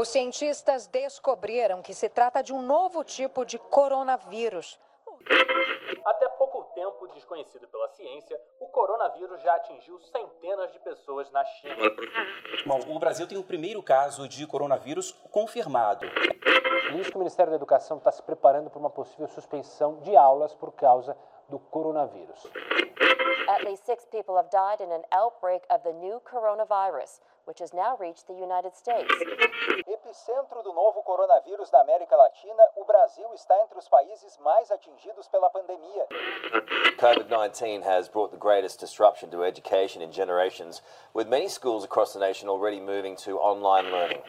Os cientistas descobriram que se trata de um novo tipo de coronavírus. Até pouco tempo desconhecido pela ciência, o coronavírus já atingiu centenas de pessoas na China. Bom, o Brasil tem o primeiro caso de coronavírus confirmado. Por isso que o Ministério da Educação está se preparando para uma possível suspensão de aulas por causa do coronavírus. At least six people have died in an outbreak of the new coronavirus, which has now reached the United States. Epicentro do novo coronavírus da América Latina, o Brasil está entre os países mais atingidos pela pandemia. COVID-19 has brought the greatest disruption to education in generations, with many schools across the nation already moving to online learning.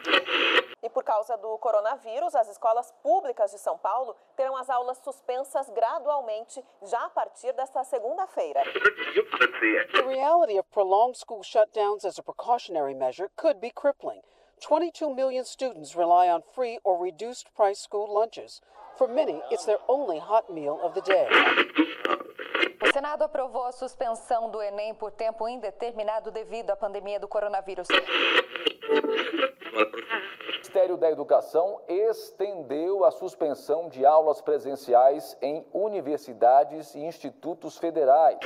E por causa do coronavírus, as escolas públicas de São Paulo terão as aulas suspensas gradualmente já a partir desta segunda-feira. The reality of prolonged school shutdowns as a precautionary measure could be crippling. 22 million students rely on free or reduced price school lunches. For many, it's their only hot meal of the day. O Senado aprovou a suspensão do Enem por tempo indeterminado devido à pandemia do coronavírus. O Ministério da Educação estendeu a suspensão de aulas presenciais em universidades e institutos federais.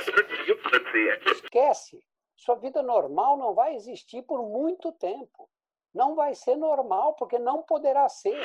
Esquece. Sua vida normal não vai existir por muito tempo. Não vai ser normal, porque não poderá ser.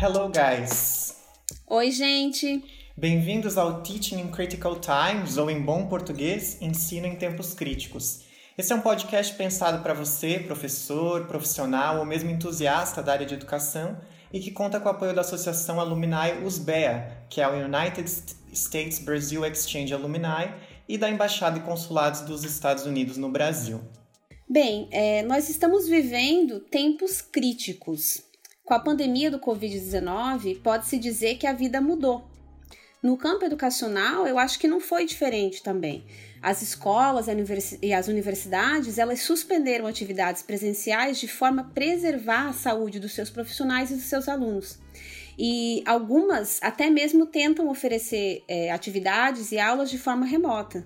Hello, guys! Oi, gente! Bem-vindos ao Teaching in Critical Times, ou em bom português, Ensino em Tempos Críticos. Esse é um podcast pensado para você, professor, profissional ou mesmo entusiasta da área de educação e que conta com o apoio da Associação Alumni USBEA, que é o United States Brazil Exchange Alumni, e da Embaixada e Consulados dos Estados Unidos no Brasil. Bem, é, nós estamos vivendo tempos críticos. Com a pandemia do Covid-19, pode-se dizer que a vida mudou. No campo educacional, eu acho que não foi diferente também. As escolas e as universidades, elas suspenderam atividades presenciais de forma a preservar a saúde dos seus profissionais e dos seus alunos. E algumas até mesmo tentam oferecer é, atividades e aulas de forma remota.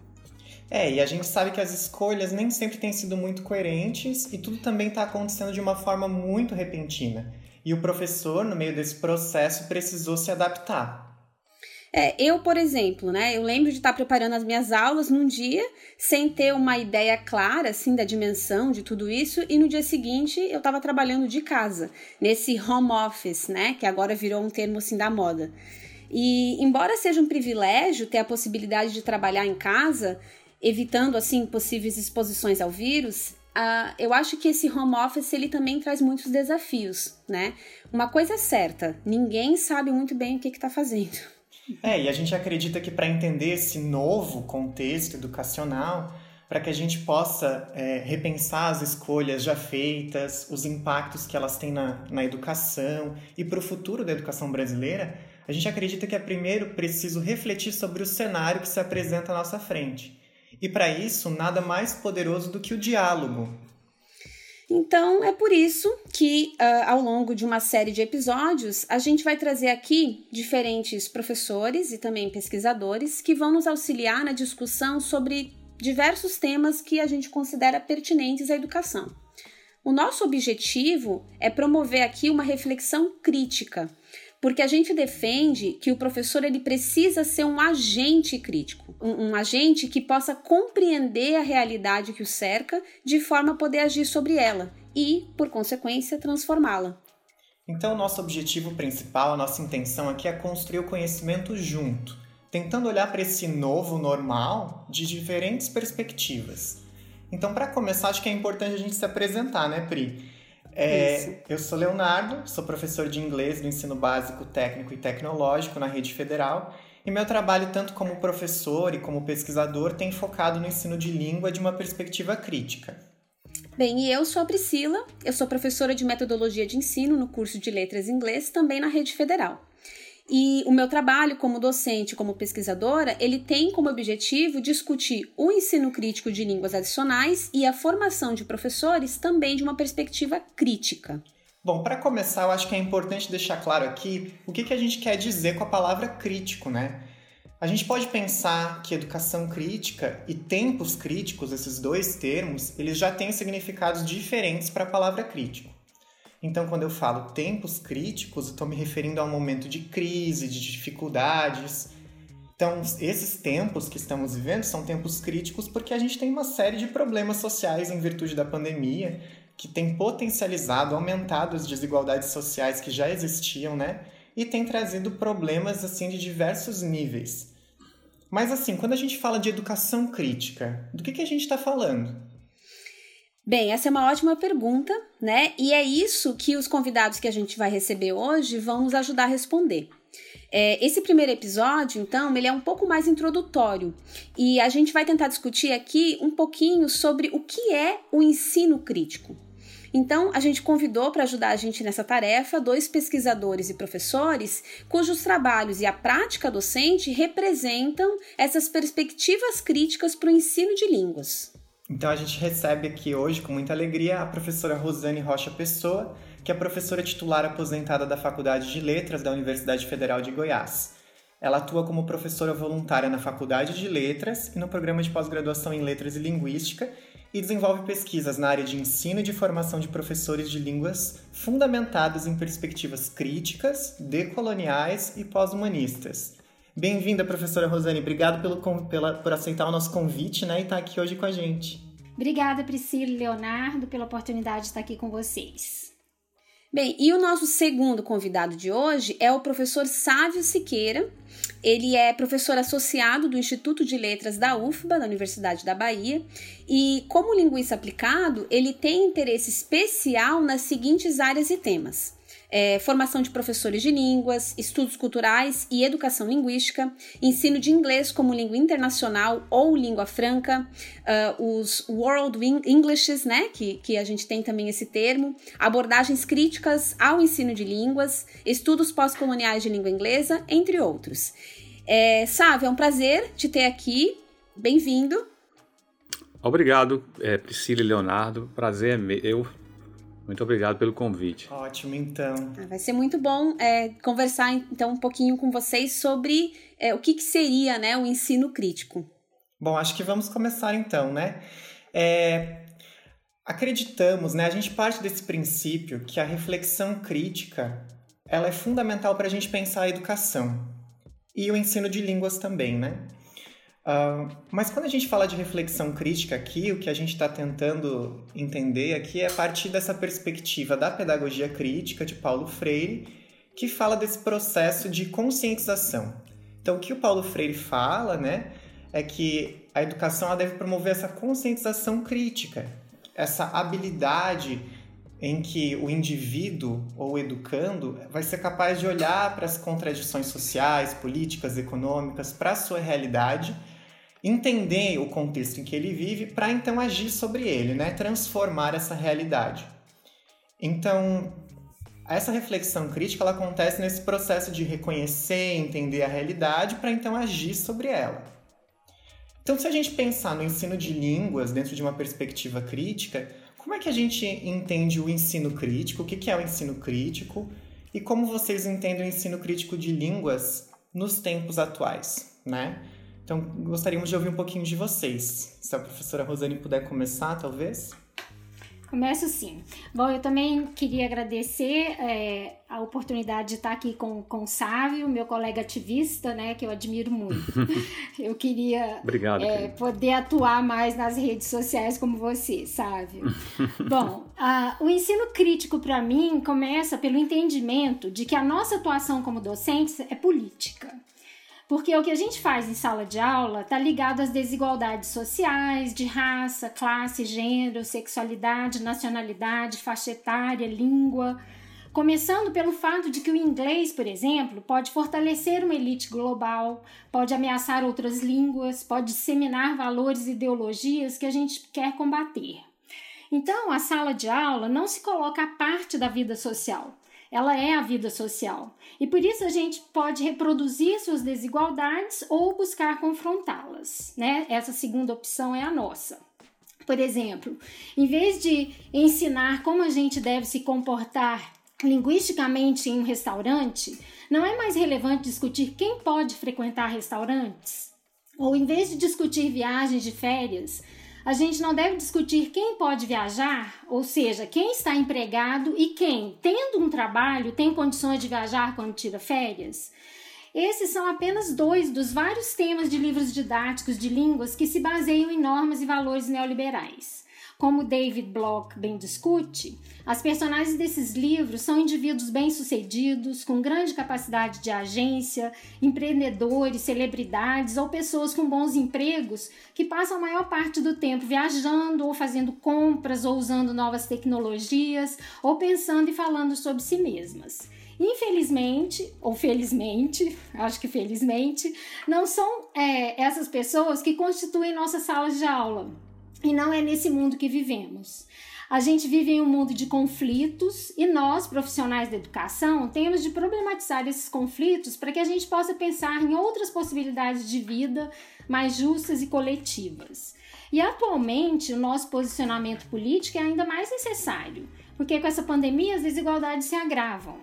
É, e a gente sabe que as escolhas nem sempre têm sido muito coerentes e tudo também está acontecendo de uma forma muito repentina. E o professor, no meio desse processo, precisou se adaptar. É, eu, por exemplo, né, eu lembro de estar preparando as minhas aulas num dia sem ter uma ideia clara, assim, da dimensão de tudo isso, e no dia seguinte eu estava trabalhando de casa, nesse home office, né, que agora virou um termo, assim, da moda. E, embora seja um privilégio ter a possibilidade de trabalhar em casa, evitando, assim, possíveis exposições ao vírus, Uh, eu acho que esse home office ele também traz muitos desafios, né? Uma coisa é certa, ninguém sabe muito bem o que está fazendo. É, e a gente acredita que para entender esse novo contexto educacional, para que a gente possa é, repensar as escolhas já feitas, os impactos que elas têm na, na educação e para o futuro da educação brasileira, a gente acredita que é primeiro preciso refletir sobre o cenário que se apresenta à nossa frente. E para isso, nada mais poderoso do que o diálogo, então é por isso que, uh, ao longo de uma série de episódios, a gente vai trazer aqui diferentes professores e também pesquisadores que vão nos auxiliar na discussão sobre diversos temas que a gente considera pertinentes à educação. O nosso objetivo é promover aqui uma reflexão crítica porque a gente defende que o professor ele precisa ser um agente crítico, um, um, agente que possa compreender a realidade que o cerca de forma a poder agir sobre ela e, por consequência, transformá-la. Então, nosso objetivo principal, a nossa intenção aqui é construir o conhecimento junto, tentando olhar para esse novo normal de diferentes perspectivas. Então, para começar, acho que é importante a gente se apresentar, né, Pri? É, eu sou Leonardo, sou professor de inglês do ensino básico, técnico e tecnológico na rede federal. E meu trabalho, tanto como professor e como pesquisador, tem focado no ensino de língua de uma perspectiva crítica. Bem, e eu sou a Priscila, eu sou professora de metodologia de ensino no curso de letras em inglês, também na rede federal. E o meu trabalho como docente, como pesquisadora, ele tem como objetivo discutir o ensino crítico de línguas adicionais e a formação de professores também de uma perspectiva crítica. Bom, para começar, eu acho que é importante deixar claro aqui o que, que a gente quer dizer com a palavra crítico, né? A gente pode pensar que educação crítica e tempos críticos, esses dois termos, eles já têm significados diferentes para a palavra crítico. Então, quando eu falo tempos críticos, estou me referindo a um momento de crise, de dificuldades. Então, esses tempos que estamos vivendo são tempos críticos porque a gente tem uma série de problemas sociais em virtude da pandemia que tem potencializado, aumentado as desigualdades sociais que já existiam, né? E tem trazido problemas assim de diversos níveis. Mas assim, quando a gente fala de educação crítica, do que, que a gente está falando? Bem, essa é uma ótima pergunta, né? E é isso que os convidados que a gente vai receber hoje vão nos ajudar a responder. É, esse primeiro episódio, então, ele é um pouco mais introdutório e a gente vai tentar discutir aqui um pouquinho sobre o que é o ensino crítico. Então, a gente convidou para ajudar a gente nessa tarefa dois pesquisadores e professores cujos trabalhos e a prática docente representam essas perspectivas críticas para o ensino de línguas. Então, a gente recebe aqui hoje, com muita alegria, a professora Rosane Rocha Pessoa, que é professora titular aposentada da Faculdade de Letras da Universidade Federal de Goiás. Ela atua como professora voluntária na Faculdade de Letras e no programa de pós-graduação em Letras e Linguística e desenvolve pesquisas na área de ensino e de formação de professores de línguas fundamentadas em perspectivas críticas, decoloniais e pós-humanistas. Bem-vinda, professora Rosane. Obrigado pelo, pela, por aceitar o nosso convite né, e estar aqui hoje com a gente. Obrigada, Priscila e Leonardo, pela oportunidade de estar aqui com vocês. Bem, e o nosso segundo convidado de hoje é o professor Sávio Siqueira. Ele é professor associado do Instituto de Letras da UFBA, da Universidade da Bahia, e como linguista aplicado, ele tem interesse especial nas seguintes áreas e temas: é, formação de professores de línguas, estudos culturais e educação linguística, ensino de inglês como língua internacional ou língua franca, uh, os World Englishes, né, que, que a gente tem também esse termo, abordagens críticas ao ensino de línguas, estudos pós-coloniais de língua inglesa, entre outros. É, Sávio, é um prazer te ter aqui. Bem-vindo. Obrigado, é, Priscila e Leonardo. Prazer é meu muito obrigado pelo convite. Ótimo, então. Ah, vai ser muito bom é, conversar então um pouquinho com vocês sobre é, o que, que, seria né, o ensino crítico. Bom, acho que vamos começar então, né? É, acreditamos, né? A gente parte desse princípio que a reflexão crítica ela é fundamental para a gente pensar a educação e o ensino de línguas também, né? Uh, mas quando a gente fala de reflexão crítica aqui, o que a gente está tentando entender aqui é a partir dessa perspectiva da pedagogia crítica de Paulo Freire, que fala desse processo de conscientização. Então, o que o Paulo Freire fala, né, é que a educação deve promover essa conscientização crítica, essa habilidade em que o indivíduo ou educando vai ser capaz de olhar para as contradições sociais, políticas, econômicas, para a sua realidade entender o contexto em que ele vive para então agir sobre ele, né? transformar essa realidade. Então, essa reflexão crítica ela acontece nesse processo de reconhecer, entender a realidade para então agir sobre ela. Então, se a gente pensar no ensino de línguas dentro de uma perspectiva crítica, como é que a gente entende o ensino crítico? O que é o ensino crítico? E como vocês entendem o ensino crítico de línguas nos tempos atuais, né? Então, gostaríamos de ouvir um pouquinho de vocês. Se a professora Rosane puder começar, talvez. Começo sim. Bom, eu também queria agradecer é, a oportunidade de estar aqui com, com o Sávio, meu colega ativista, né, que eu admiro muito. eu queria Obrigado, é, poder atuar mais nas redes sociais como você, Sávio. Bom, a, o ensino crítico para mim começa pelo entendimento de que a nossa atuação como docentes é política. Porque o que a gente faz em sala de aula está ligado às desigualdades sociais, de raça, classe, gênero, sexualidade, nacionalidade, faixa etária, língua. Começando pelo fato de que o inglês, por exemplo, pode fortalecer uma elite global, pode ameaçar outras línguas, pode disseminar valores e ideologias que a gente quer combater. Então, a sala de aula não se coloca à parte da vida social, ela é a vida social. E por isso a gente pode reproduzir suas desigualdades ou buscar confrontá-las, né? Essa segunda opção é a nossa. Por exemplo, em vez de ensinar como a gente deve se comportar linguisticamente em um restaurante, não é mais relevante discutir quem pode frequentar restaurantes? Ou em vez de discutir viagens de férias, a gente não deve discutir quem pode viajar, ou seja, quem está empregado e quem, tendo um trabalho, tem condições de viajar quando tira férias? Esses são apenas dois dos vários temas de livros didáticos de línguas que se baseiam em normas e valores neoliberais. Como David Bloch bem discute, as personagens desses livros são indivíduos bem-sucedidos, com grande capacidade de agência, empreendedores, celebridades ou pessoas com bons empregos que passam a maior parte do tempo viajando ou fazendo compras ou usando novas tecnologias ou pensando e falando sobre si mesmas. Infelizmente, ou felizmente, acho que felizmente, não são é, essas pessoas que constituem nossas salas de aula. E não é nesse mundo que vivemos. A gente vive em um mundo de conflitos e nós, profissionais da educação, temos de problematizar esses conflitos para que a gente possa pensar em outras possibilidades de vida mais justas e coletivas. E atualmente, o nosso posicionamento político é ainda mais necessário, porque com essa pandemia as desigualdades se agravam.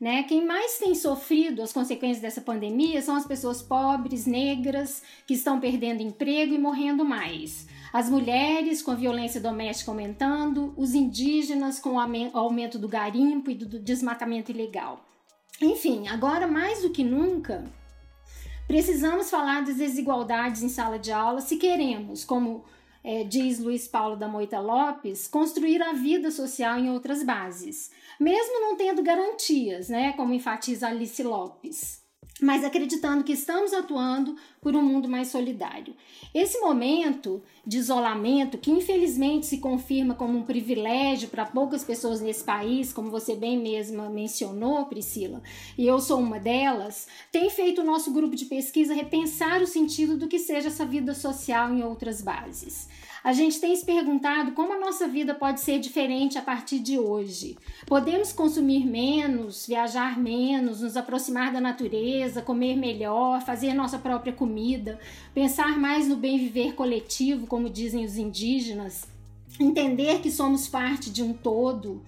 Né? Quem mais tem sofrido as consequências dessa pandemia são as pessoas pobres, negras, que estão perdendo emprego e morrendo mais as mulheres com a violência doméstica aumentando, os indígenas com o aumento do garimpo e do desmatamento ilegal. Enfim, agora mais do que nunca, precisamos falar das desigualdades em sala de aula se queremos, como é, diz Luiz Paulo da Moita Lopes, construir a vida social em outras bases, mesmo não tendo garantias, né, como enfatiza Alice Lopes mas acreditando que estamos atuando por um mundo mais solidário. Esse momento de isolamento, que infelizmente se confirma como um privilégio para poucas pessoas nesse país, como você bem mesma mencionou, Priscila, e eu sou uma delas, tem feito o nosso grupo de pesquisa repensar o sentido do que seja essa vida social em outras bases. A gente tem se perguntado como a nossa vida pode ser diferente a partir de hoje. Podemos consumir menos, viajar menos, nos aproximar da natureza, comer melhor, fazer nossa própria comida, pensar mais no bem viver coletivo, como dizem os indígenas, entender que somos parte de um todo.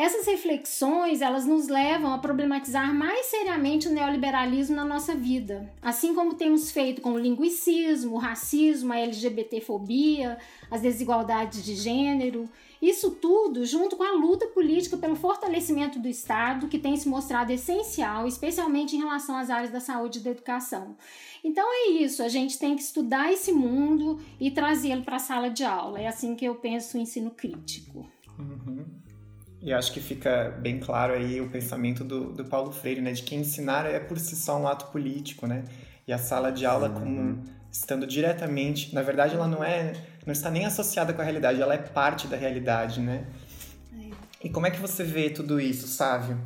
Essas reflexões, elas nos levam a problematizar mais seriamente o neoliberalismo na nossa vida, assim como temos feito com o linguicismo, o racismo, a LGBTfobia, as desigualdades de gênero. Isso tudo junto com a luta política pelo fortalecimento do Estado, que tem se mostrado essencial, especialmente em relação às áreas da saúde e da educação. Então é isso, a gente tem que estudar esse mundo e trazê-lo para a sala de aula. É assim que eu penso o ensino crítico. Uhum. E acho que fica bem claro aí o pensamento do, do Paulo Freire, né? De que ensinar é por si só um ato político, né? E a sala de aula, como estando diretamente... Na verdade, ela não é... Não está nem associada com a realidade, ela é parte da realidade, né? É. E como é que você vê tudo isso, Sávio?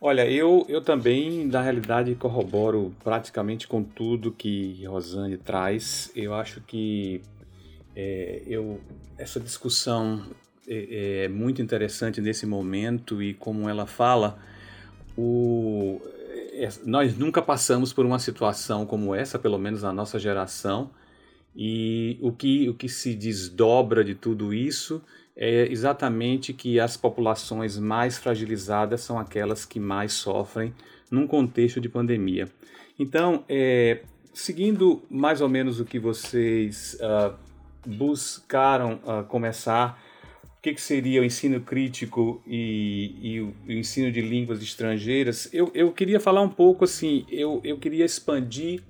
Olha, eu, eu também, na realidade, corroboro praticamente com tudo que Rosane traz. Eu acho que é, eu, essa discussão é, é muito interessante nesse momento e como ela fala, o, é, nós nunca passamos por uma situação como essa, pelo menos na nossa geração, e o que, o que se desdobra de tudo isso é exatamente que as populações mais fragilizadas são aquelas que mais sofrem num contexto de pandemia. Então, é, seguindo mais ou menos o que vocês uh, buscaram uh, começar o que, que, seria o ensino crítico e, e o, ensino de línguas estrangeiras, eu, eu queria falar um pouco assim, eu, eu queria expandir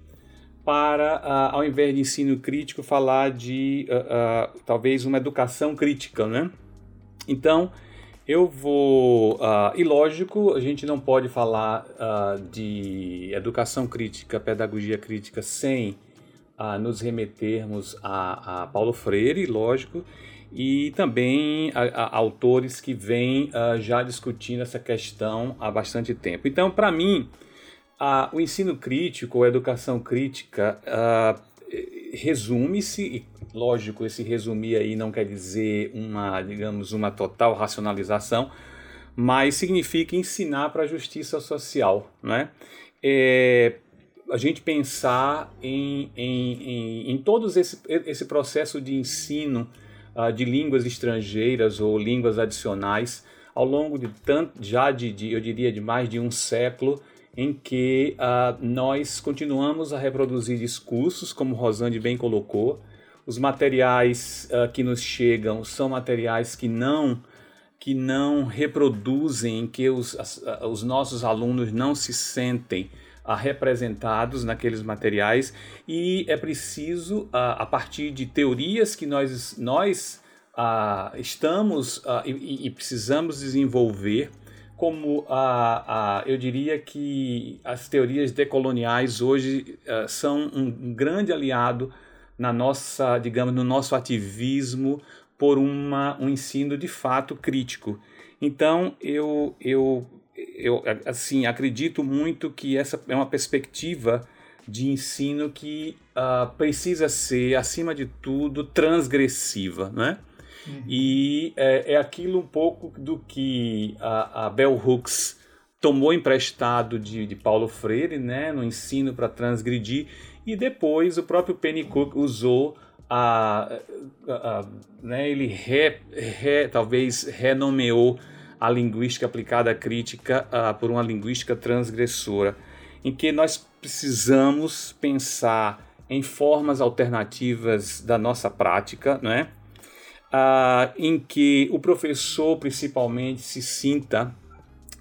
para, uh, ao invés de ensino crítico, falar de uh, uh, talvez uma educação crítica, né? Então, eu vou. e lógico, a gente não pode falar de educação crítica, pedagogia crítica, sem nos remetermos a, a Paulo Freire, lógico, e também a, a, autores que vêm uh, já discutindo essa questão há bastante tempo. Então, para mim, uh, o ensino crítico, a educação crítica, uh, resume-se, lógico, esse resumir aí não quer dizer uma, digamos, uma total racionalização, mas significa ensinar para a justiça social, né? É, a gente pensar em, em, em, em todo esse, esse processo de ensino de línguas estrangeiras ou línguas adicionais ao longo de tanto, já de, de eu diria, de mais de um século, em que uh, nós continuamos a reproduzir discursos, como Rosane bem colocou. Os materiais uh, que nos chegam são materiais que não que não reproduzem, que os, as, os nossos alunos não se sentem representados naqueles materiais e é preciso, a partir de teorias que nós, nós estamos e, e precisamos desenvolver, como a, a, eu diria que as teorias decoloniais hoje são um, grande aliado na nossa, digamos, no nosso ativismo por uma, um ensino de fato crítico. Então eu, eu, eu assim acredito muito que essa é uma perspectiva de ensino que uh, precisa ser, acima de tudo, transgressiva, né? Uhum. E é, é, aquilo um pouco do que a, a Bell Hooks tomou emprestado de, de Paulo Freire, né, no ensino para transgredir, e depois o próprio Pennycook usou a, a, a né, ele re, re, talvez renomeou a linguística aplicada à crítica uh, por uma linguística transgressora, em que nós precisamos pensar em formas alternativas da nossa prática, não é? ah, em que o professor principalmente se sinta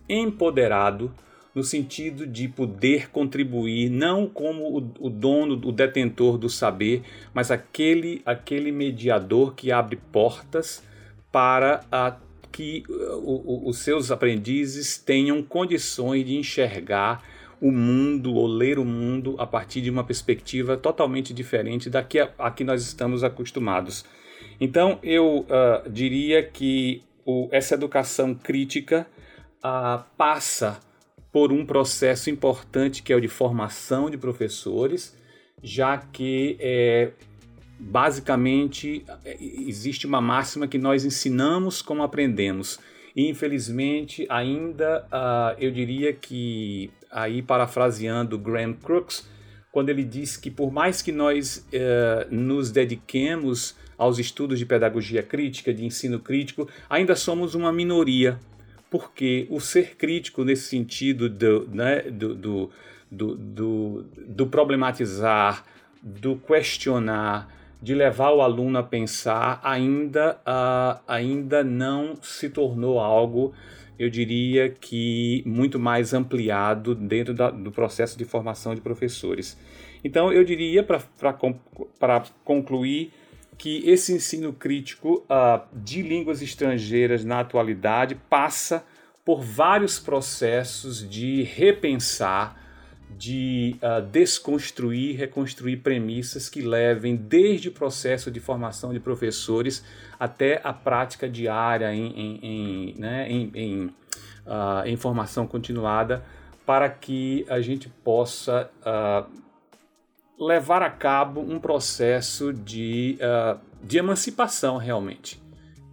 empoderado no sentido de poder contribuir não como o, o, dono, o detentor do saber, mas aquele, aquele mediador que abre portas para a, que o, o, os seus aprendizes tenham condições de enxergar o mundo ou ler o mundo a partir de uma perspectiva totalmente diferente da que a, a que nós estamos acostumados. Então, eu uh, diria que o, essa educação crítica uh, passa por um processo importante que é o de formação de professores, já que é, basicamente existe uma máxima que nós ensinamos como aprendemos. E, infelizmente, ainda uh, eu diria que, aí parafraseando Graham Crooks, quando ele diz que por mais que nós uh, nos dediquemos aos estudos de pedagogia crítica, de ensino crítico, ainda somos uma minoria, porque o ser crítico, nesse sentido do, né, do, do, do, do problematizar, do questionar, de levar o aluno a pensar, ainda, uh, ainda não se tornou algo, eu diria que muito mais ampliado dentro da, do processo de formação de professores. Então, eu diria, para concluir, que esse ensino crítico uh, de línguas estrangeiras na atualidade passa por vários processos de repensar, de uh, desconstruir, reconstruir premissas que levem desde o processo de formação de professores até a prática diária em, em, em, né, em, uh, formação continuada, para que a gente possa levar a cabo um processo de, uh, de emancipação realmente.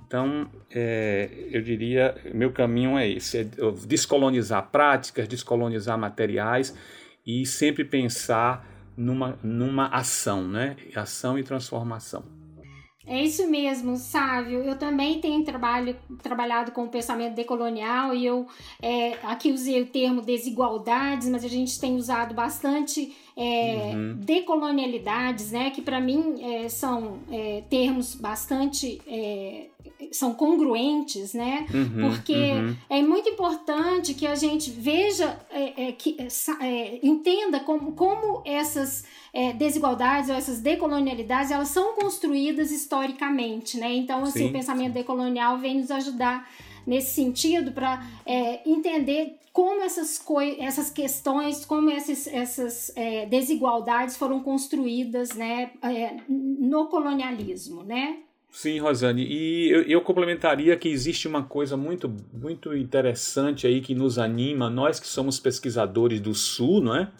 Então, é, eu diria, meu caminho é esse: é descolonizar práticas, descolonizar materiais e sempre pensar numa, numa ação, né? Ação e transformação. É isso mesmo, Sávio. Eu também tenho trabalho, trabalhado com o pensamento decolonial e eu é, aqui usei o termo desigualdades, mas a gente tem usado bastante é, uhum. decolonialidades, né? Que para mim é, são é, termos bastante é, são congruentes, né? Uhum, Porque uhum. é muito importante que a gente veja, é, que entenda como, como essas desigualdades ou essas decolonialidades elas são construídas historicamente, né? Então, assim, sim, o pensamento decolonial vem nos ajudar nesse sentido para é, entender como essas, essas questões, como essas, essas é, desigualdades foram construídas né, é, no colonialismo, né? Sim, Rosane, e eu, eu, complementaria que existe uma coisa muito, muito interessante aí que nos anima, nós que somos pesquisadores do Sul, não é?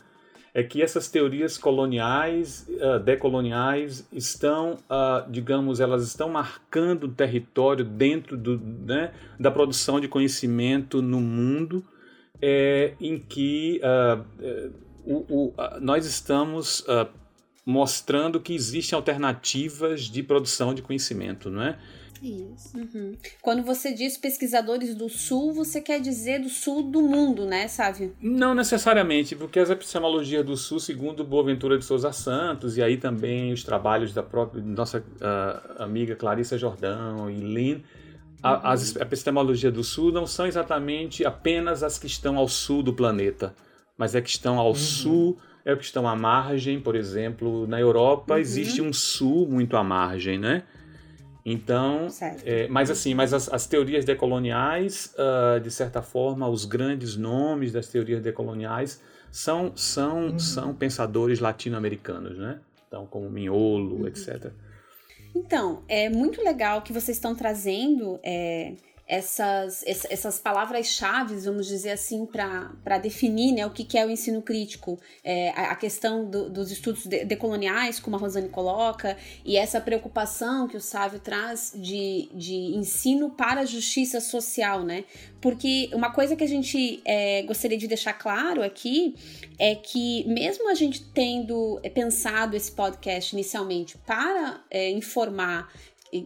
é que essas teorias coloniais, uh, decoloniais, estão, uh, digamos, elas estão marcando o território dentro do, né, da produção de conhecimento no mundo, é, em que uh, o, o, nós estamos mostrando que existem alternativas de produção de conhecimento, não é? Isso. Uhum. Quando você diz pesquisadores do Sul, você quer dizer do Sul do mundo, né, Sávio? Não necessariamente, porque as epistemologias do Sul, segundo Boaventura de Souza Santos, e aí também os trabalhos da própria nossa uh, amiga Clarissa Jordão e Lynn, a, as epistemologias do Sul não são exatamente apenas as que estão ao sul do planeta, mas é que estão ao uhum. sul, é que estão à margem, por exemplo, na Europa uhum. existe um sul muito à margem, né? Então, é, mas assim, mas as, as teorias decoloniais, uh, de certa forma, os grandes nomes das teorias decoloniais são são uhum. são pensadores latino-americanos, né? Então, como Miolo, uhum. etc. Então, é muito legal que vocês estão trazendo é, essas, essas palavras-chave, vamos dizer assim, para definir né, o que, é o ensino crítico. É, a, questão do, dos estudos de, decoloniais, como a Rosane coloca, e essa preocupação que o Sávio traz de, de ensino para a justiça social, né? Porque uma coisa que a gente é, gostaria de deixar claro aqui é que, mesmo a gente tendo pensado esse podcast inicialmente para é, informar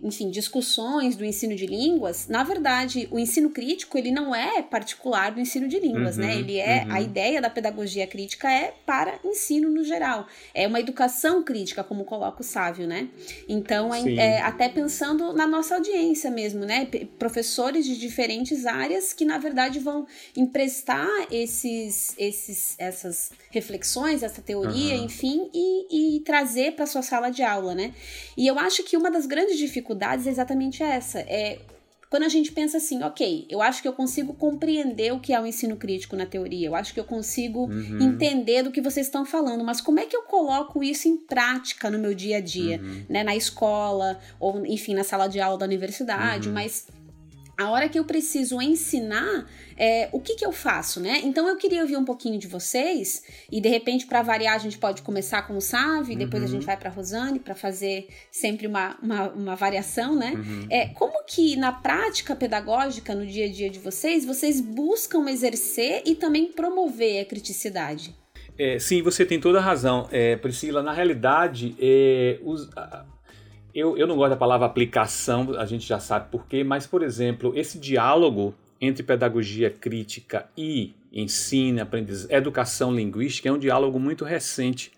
enfim, discussões do ensino de línguas, na verdade, o ensino crítico, ele não é particular do ensino de línguas, né? uhum, né? Ele é, uhum. a ideia da pedagogia crítica é para ensino no geral. É uma educação crítica, como coloca o Sávio, né? Então, é, é, até pensando na nossa audiência mesmo, né? Professores de diferentes áreas que, na verdade, vão emprestar esses, esses, essas reflexões, essa teoria, uhum. enfim, e, e trazer para sua sala de aula, né? E eu acho que uma das grandes dificuldades dificuldades é exatamente essa. É quando a gente pensa assim, ok, eu acho que eu consigo compreender o que é o ensino crítico na teoria, eu acho que eu consigo uhum. entender do que vocês estão falando, mas como é que eu coloco isso em prática no meu dia a dia, uhum. né, na escola, ou enfim, na sala de aula da universidade, uhum. mas a hora que eu preciso ensinar, é, o que, que eu faço, né? Então eu queria ouvir um pouquinho de vocês e de repente para variar a gente pode começar com o Sávio, uhum. depois a gente vai para Rosane para fazer sempre uma, uma, uma variação, né? Uhum. É como que na prática pedagógica no dia a dia de vocês vocês buscam exercer e também promover a criticidade? É, sim, você tem toda a razão, é, Priscila. Na realidade, é, os, eu, eu não gosto da palavra aplicação, a gente já sabe por quê, mas, por exemplo, esse diálogo entre pedagogia crítica e ensino, aprendizagem, educação linguística é um diálogo muito recente.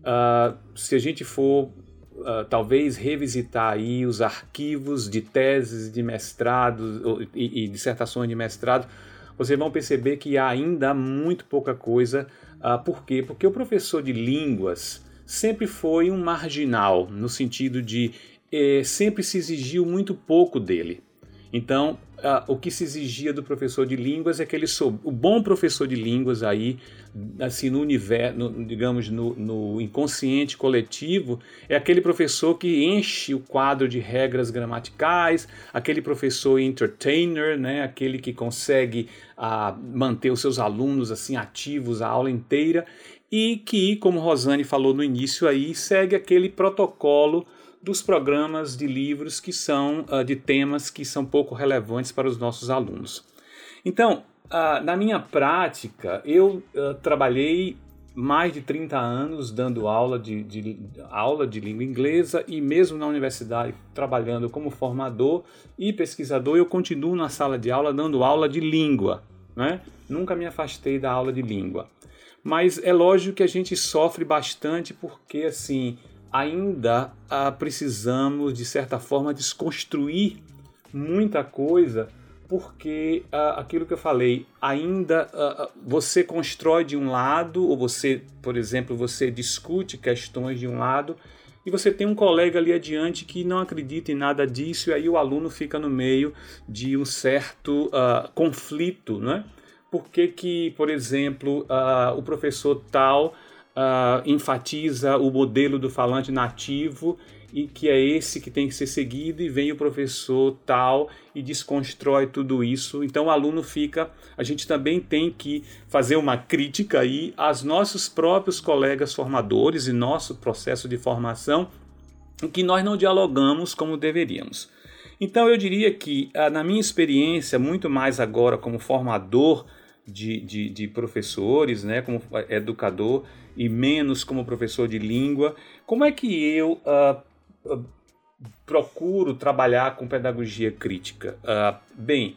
Uh, se a gente for uh, talvez revisitar aí os arquivos de teses de mestrado e, e, dissertações de mestrado, vocês vão perceber que há ainda muito pouca coisa. Uh, por quê? Porque o professor de línguas sempre foi um marginal, no sentido de eh, sempre se exigiu muito pouco dele. Então, uh, o que se exigia do professor de línguas é que ele soube. O bom professor de línguas aí, assim, no universo, no, digamos, no, no, inconsciente coletivo, é aquele professor que enche o quadro de regras gramaticais, aquele professor entertainer, né? Aquele que consegue uh, manter os seus alunos assim ativos a aula inteira e que, como Rosane falou no início aí, segue aquele protocolo dos programas de livros que são uh, de temas que são pouco relevantes para os nossos alunos. Então, uh, na minha prática, eu uh, trabalhei mais de 30 anos dando aula de, de, aula de língua inglesa e mesmo na universidade trabalhando como formador e pesquisador, eu continuo na sala de aula dando aula de língua. Né? Nunca me afastei da aula de língua. Mas é lógico que a gente sofre bastante porque assim ainda ah, precisamos de certa forma desconstruir muita coisa porque ah, aquilo que eu falei ainda ah, você constrói de um lado ou você por exemplo você discute questões de um lado e você tem um colega ali adiante que não acredita em nada disso e aí o aluno fica no meio de um certo uh, conflito, né? Por que, que por exemplo, uh, o professor tal uh, enfatiza o modelo do falante nativo e que é esse que tem que ser seguido e vem o professor tal e desconstrói tudo isso. Então o aluno fica, a gente também tem que fazer uma crítica aí aos nossos próprios colegas formadores e nosso processo de formação em que nós não dialogamos como deveríamos. Então eu diria que na minha experiência, muito mais agora como formador de, de, de, professores, né, como educador, e menos como professor de língua. Como é que eu uh, procuro trabalhar com pedagogia crítica? Uh, bem,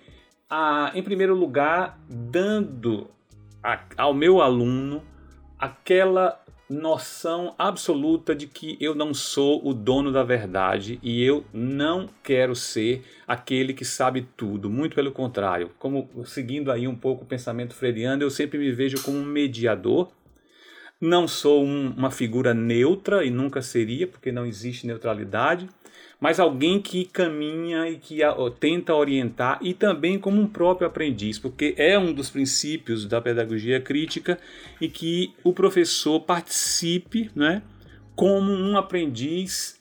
uh, em primeiro lugar, dando a, ao meu aluno aquela noção absoluta de que eu não sou o dono da verdade e eu não quero ser aquele que sabe tudo, muito pelo contrário. Como seguindo aí um pouco o pensamento freudiano, eu sempre me vejo como um mediador. Não sou um, uma figura neutra e nunca seria, porque não existe neutralidade mas alguém que caminha e que tenta orientar e também como um próprio aprendiz, porque é um dos princípios da pedagogia crítica e que o professor participe, né, como um aprendiz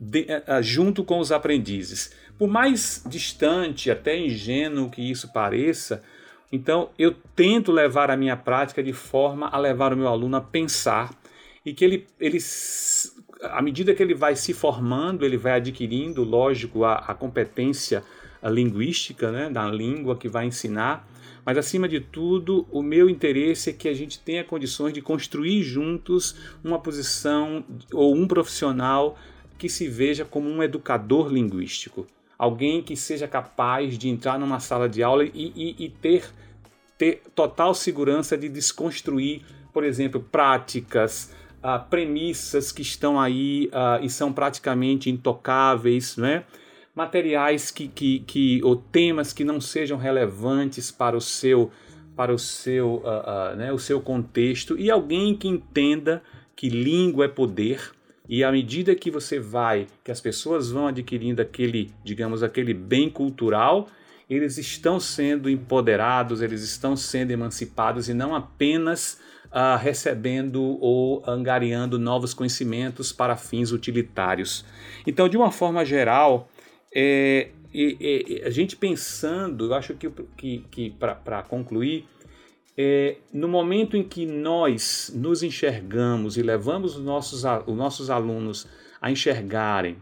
de, junto com os aprendizes. Por mais distante, até ingênuo que isso pareça, então eu tento levar a minha prática de forma a levar o meu aluno a pensar e que ele, ele à medida que ele vai se formando, ele vai adquirindo, lógico, a, a competência linguística né, da língua que vai ensinar, mas acima de tudo, o meu interesse é que a gente tenha condições de construir juntos uma posição ou um profissional que se veja como um educador linguístico, alguém que seja capaz de entrar numa sala de aula e, e, e ter, ter total segurança de desconstruir, por exemplo, práticas, uh, premissas que estão aí uh, e são praticamente intocáveis, né? materiais que, que, que, ou temas que não sejam relevantes para o seu, para o seu, uh, né? o seu contexto e alguém que entenda que língua é poder e à medida que você vai, que as pessoas vão adquirindo aquele, digamos, aquele bem cultural, eles estão sendo empoderados, eles estão sendo emancipados e não apenas uh, recebendo ou angariando novos conhecimentos para fins utilitários. Então, de uma forma geral, é, é, é, a gente pensando, eu acho que, que, que para concluir, é, no momento em que nós nos enxergamos e levamos os nossos, os nossos alunos a enxergarem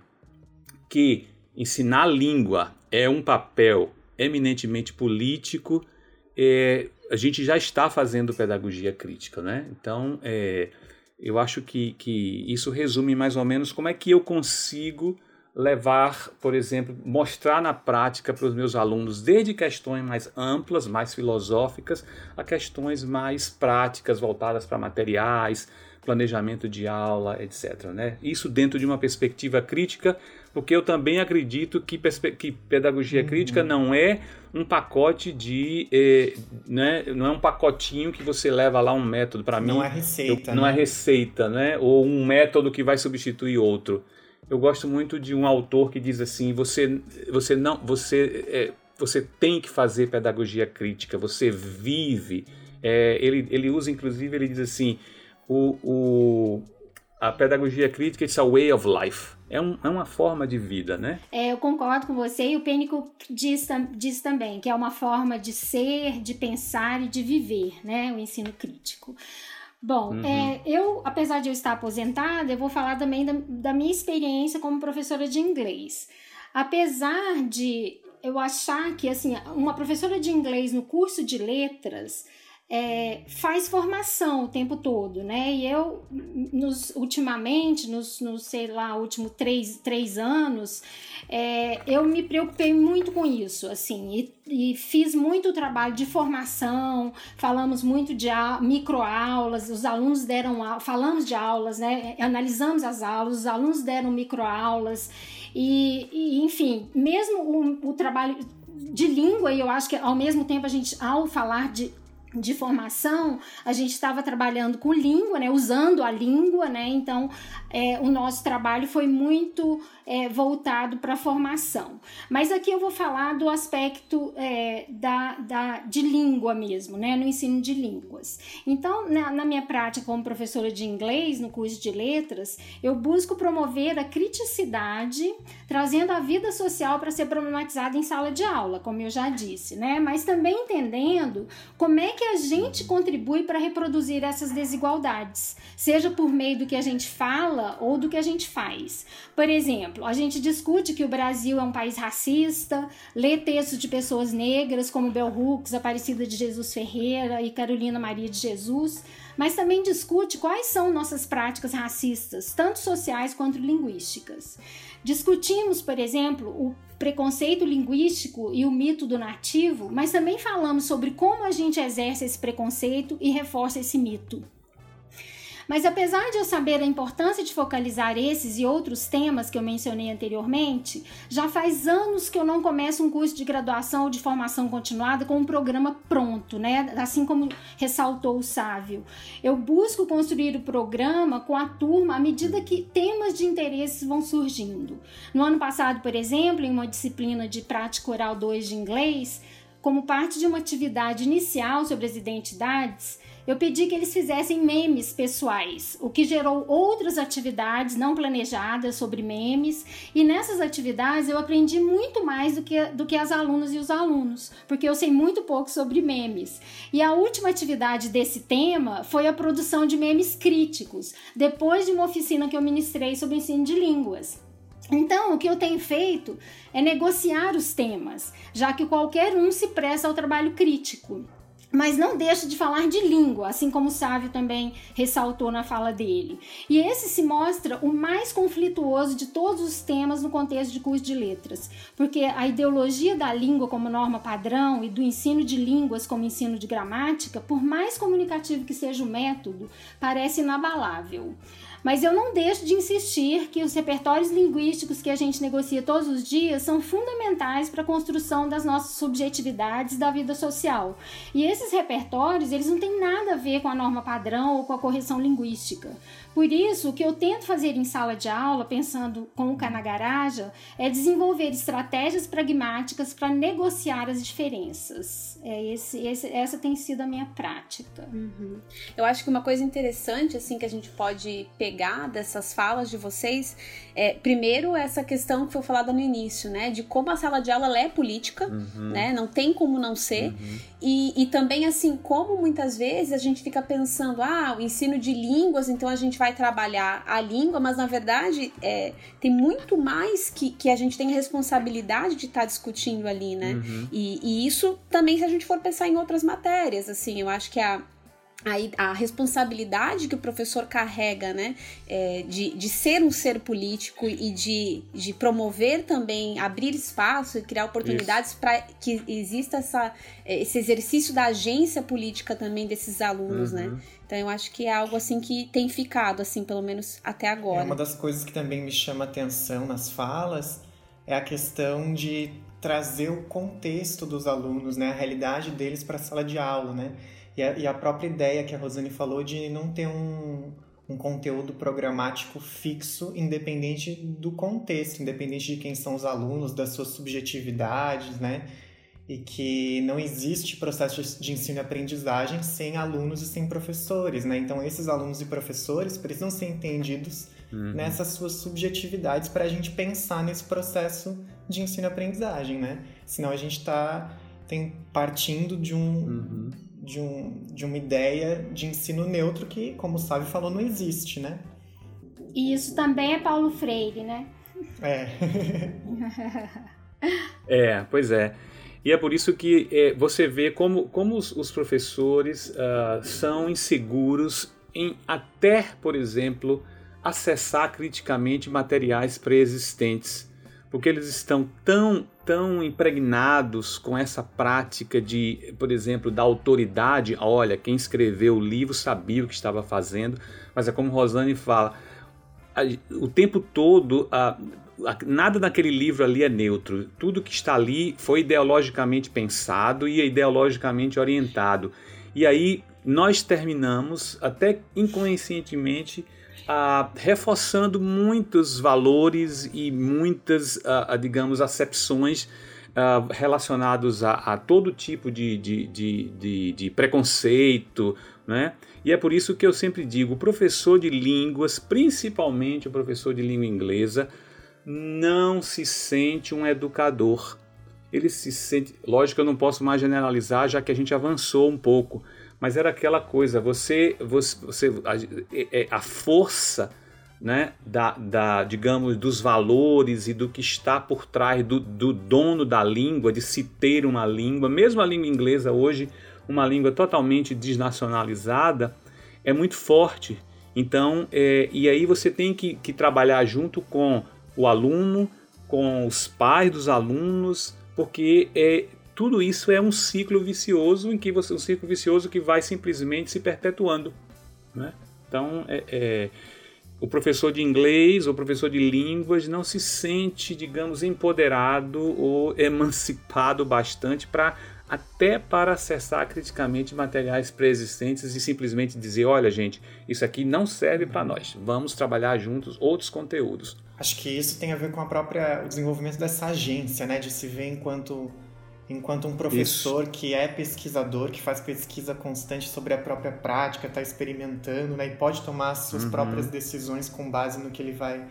que ensinar língua é um papel eminentemente político, é, a gente já está fazendo pedagogia crítica, né? Então, é, eu acho que, que isso resume mais ou menos como é que eu consigo levar, por exemplo, mostrar na prática para os meus alunos, desde questões mais amplas, mais filosóficas, a questões mais práticas, voltadas para materiais, planejamento de aula, etc. Né? Isso dentro de uma perspectiva crítica, porque eu também acredito que, que pedagogia uhum. crítica não é um pacote de. Eh, né, não é um pacotinho que você leva lá um método. Para mim. Não é receita. Eu, não é né? é receita, né? Ou um método que vai substituir outro. Eu gosto muito de um autor que diz assim: você, você não. Você, é, você tem que fazer pedagogia crítica, você vive. É, ele, ele usa, inclusive, ele diz assim: o, o, a pedagogia crítica é a way of life. É, um, é, uma forma de vida, né? É, eu concordo com você e o Pênico diz, diz também que é uma forma de ser, de pensar e de viver, né? O ensino crítico. Bom, uhum. é, eu, apesar de eu estar aposentada, eu vou falar também da, da minha experiência como professora de inglês. Apesar de eu achar que, assim, uma professora de inglês no curso de letras é, faz formação o tempo todo, né? E eu, nos, ultimamente, nos, nos sei lá, últimos três, três anos, é, eu me preocupei muito com isso, assim, e, e, fiz muito trabalho de formação, falamos muito de microaulas, os alunos deram, falamos de aulas, né? Analisamos as aulas, os alunos deram microaulas, e, e enfim, mesmo o, o trabalho de língua, e eu acho que ao mesmo tempo a gente, ao falar de de formação, a gente estava trabalhando com língua, né, usando a língua, né, então é, o nosso trabalho foi muito é, voltado para a formação. Mas aqui eu vou falar do aspecto é, da, da, de língua mesmo, né, no ensino de línguas. Então, na, na minha prática como professora de inglês, no curso de letras, eu busco promover a criticidade, trazendo a vida social para ser problematizada em sala de aula, como eu já disse, né, mas também entendendo como é que a gente contribui para reproduzir essas desigualdades, seja por meio do que a gente fala ou do que a gente faz. Por exemplo, exemplo, a gente discute que o Brasil é um país racista, lê textos de pessoas negras como Bell Hooks, Aparecida de Jesus Ferreira e Carolina Maria de Jesus, mas também discute quais são nossas práticas racistas, tanto sociais quanto linguísticas. Discutimos, por exemplo, o preconceito linguístico e o mito do nativo, mas também falamos sobre como a gente exerce esse preconceito e reforça esse mito. Mas apesar de eu saber a importância de focalizar esses e outros temas que eu mencionei anteriormente, já faz anos que eu não começo um curso de graduação ou de formação continuada com um programa pronto, né? Assim como ressaltou o Sávio. Eu busco construir o programa com a turma à medida que temas de interesse vão surgindo. No ano passado, por exemplo, em uma disciplina de prática oral 2 de inglês, como parte de uma atividade inicial sobre as identidades, eu pedi que eles fizessem memes pessoais, o que gerou outras atividades não planejadas sobre memes. E nessas atividades eu aprendi muito mais do que, do que as alunas e os alunos, porque eu sei muito pouco sobre memes. E a última atividade desse tema foi a produção de memes críticos, depois de uma oficina que eu ministrei sobre ensino de línguas. Então, o que eu tenho feito é negociar os temas, já que qualquer um se presta ao trabalho crítico mas não deixa de falar de língua, assim como o Sávio também ressaltou na fala dele. E esse se mostra o mais conflituoso de todos os temas no contexto de curso de letras, porque a ideologia da língua como norma padrão e do ensino de línguas como ensino de gramática, por mais comunicativo que seja o método, parece inabalável. Mas eu não deixo de insistir que os repertórios linguísticos que a gente negocia todos os dias são fundamentais para a construção das nossas subjetividades da vida social. E esses repertórios, eles não têm nada a ver com a norma padrão ou com a correção linguística. Por isso, o que eu tento fazer em sala de aula, pensando com o Canagaraja, é desenvolver estratégias pragmáticas para negociar as diferenças. É esse, esse, essa tem sido a minha prática. Uhum. Eu acho que uma coisa interessante assim que a gente pode pegar dessas falas de vocês é, primeiro, essa questão que foi falada no início, né? De como a sala de aula é política, uhum. né? Não tem como não ser. Uhum. E, e também, assim, como muitas vezes a gente fica pensando, ah, o ensino de línguas, então a gente vai trabalhar a língua, mas na verdade é, tem muito mais que, que a gente tem responsabilidade de estar tá discutindo ali, né? Uhum. E, e isso também, se a gente for pensar em outras matérias, assim, eu acho que a a, a, responsabilidade que o professor carrega, né, é, de, de ser um ser político e de, de promover também, abrir espaço e criar oportunidades para que exista essa, esse exercício da agência política também desses alunos, né? uhum. né? Então eu acho que é algo assim que tem ficado, assim, pelo menos até agora. É uma das coisas que também me chama atenção nas falas é a questão de trazer o contexto dos alunos, né, a realidade deles para a sala de aula, né? E a, e a própria ideia que a Rosane falou de não ter um, um conteúdo programático fixo, independente do contexto, independente de quem são os alunos, das suas subjetividades, né? E que não existe processo de ensino e aprendizagem sem alunos e sem professores, né? Então, esses alunos e professores precisam ser entendidos uhum. nessas suas subjetividades para a gente pensar nesse processo de ensino e aprendizagem, né? Senão a gente está partindo de um, uhum de, um, de uma ideia de ensino neutro que, como o Sábio falou, não existe, né? E isso também é Paulo Freire, né? É. é, pois é. E é por isso que é, você vê como, como os, os professores uh, são inseguros em até, por exemplo, acessar criticamente materiais pré-existentes porque eles estão tão, tão impregnados com essa prática de, por exemplo, da autoridade. Olha, quem escreveu o livro sabia o que estava fazendo, mas é como Rosane fala, o tempo todo nada naquele livro ali é neutro. Tudo que está ali foi ideologicamente pensado e ideologicamente orientado. E aí nós terminamos, até inconscientemente, ah, reforçando muitos valores e muitas, digamos, acepções ah, relacionados a, a, todo tipo de, de, de, de, de preconceito, né? E é por isso que eu sempre digo, o professor de línguas, principalmente o professor de língua inglesa, não se sente um educador. Ele se sente, lógico eu não posso mais generalizar, já que a gente avançou um pouco, mas era aquela coisa, você, você, você a, é, é, a força né, da, da, digamos, dos valores e do que está por trás do, do dono da língua, de se ter uma língua, mesmo a língua inglesa hoje, uma língua totalmente desnacionalizada, é muito forte. Então, é, e aí você tem que, que trabalhar junto com o aluno, com os pais dos alunos, porque é, tudo isso é um ciclo vicioso em que você um ciclo vicioso que vai simplesmente se perpetuando, né? Então, é, é, o professor de inglês ou professor de línguas não se sente, digamos, empoderado ou emancipado bastante para até para acessar criticamente materiais pré-existentes e simplesmente dizer, olha gente, isso aqui não serve para nós, vamos trabalhar juntos outros conteúdos. Acho que isso tem a ver com a própria o desenvolvimento dessa agência, né, de se ver enquanto enquanto um professor Isso. que é pesquisador, que faz pesquisa constante sobre a própria prática, está experimentando, né, e pode tomar suas uhum. próprias decisões com base no que ele vai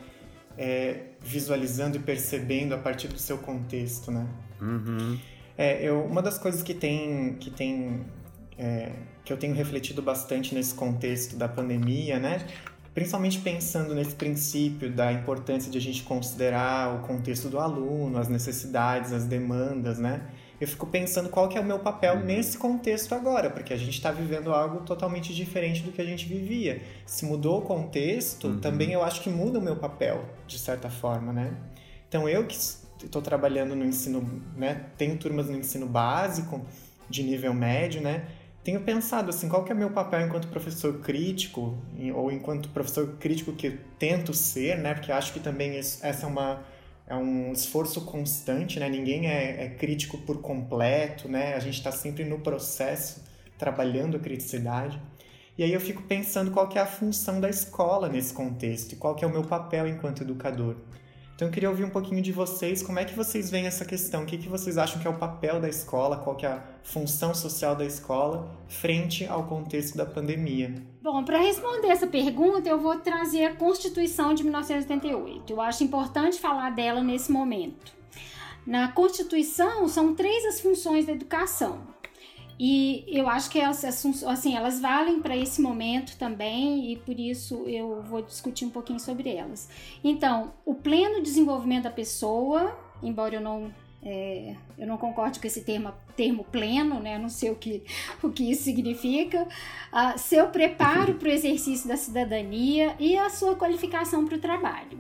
é, visualizando e percebendo a partir do seu contexto, né? Uhum. É, eu, uma das coisas que tem que tem é, que eu tenho refletido bastante nesse contexto da pandemia, né? Principalmente pensando nesse princípio da importância de a gente considerar o contexto do aluno, as necessidades, as demandas, né? eu fico pensando qual que é o meu papel uhum. nesse contexto agora, porque a gente está vivendo algo totalmente diferente do que a gente vivia. Se mudou o contexto, uhum. também eu acho que muda o meu papel, de certa forma, né? Então eu que estou trabalhando no ensino, né, tenho turmas no ensino básico, de nível médio, né? Tenho pensado assim, qual que é meu papel enquanto professor crítico, ou enquanto professor crítico que tento ser, né? Porque acho que também essa é uma é um esforço constante, né? Ninguém é, é crítico por completo, né? A gente está sempre no processo, trabalhando a criticidade. E aí eu fico pensando qual que é a função da escola nesse contexto e qual que é o meu papel enquanto educador. Então eu queria ouvir um pouquinho de vocês, como é que vocês veem essa questão? O que, que vocês acham que é o papel da escola, qual que é a função social da escola frente ao contexto da pandemia? Bom, para responder essa pergunta, eu vou trazer a Constituição de 1988. Eu acho importante falar dela nesse momento. Na Constituição, são três as funções da educação. E eu acho que elas, assim, elas valem para esse momento também e por isso eu vou discutir um pouquinho sobre elas. Então, o pleno desenvolvimento da pessoa, embora eu não é, eu não concordo com esse termo, termo pleno, né? não sei o que, o que isso significa. Uh, seu preparo para o exercício da cidadania e a sua qualificação para o trabalho.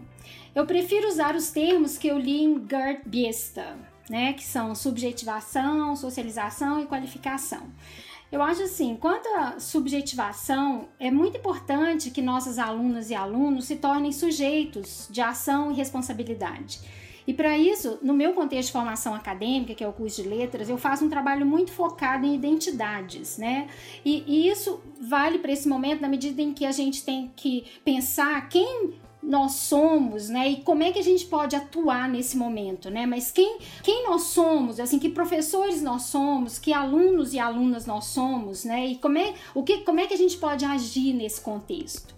Eu prefiro usar os termos que eu li em Gert Biesta, né, que são subjetivação, socialização e qualificação. Eu acho assim, quanto à subjetivação, é muito importante que nossas alunas e alunos se tornem sujeitos de ação e responsabilidade. E para isso, no meu contexto de formação acadêmica, que é o curso de letras, eu faço um trabalho muito focado em identidades, né? E, e isso vale para esse momento na medida em que a gente tem que pensar quem nós somos, né? E como é que a gente pode atuar nesse momento, né? Mas quem, quem nós somos, assim, que professores nós somos, que alunos e alunas nós somos, né? E como é, o que, como é que a gente pode agir nesse contexto?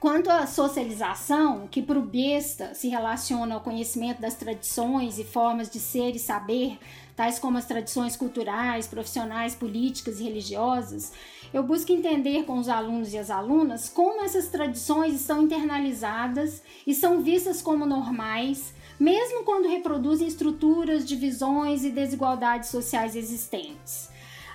Quanto à socialização, que para o besta se relaciona ao conhecimento das tradições e formas de ser e saber, tais como as tradições culturais, profissionais, políticas e religiosas, eu busco entender com os alunos e as alunas como essas tradições estão internalizadas e são vistas como normais, mesmo quando reproduzem estruturas, divisões e desigualdades sociais existentes.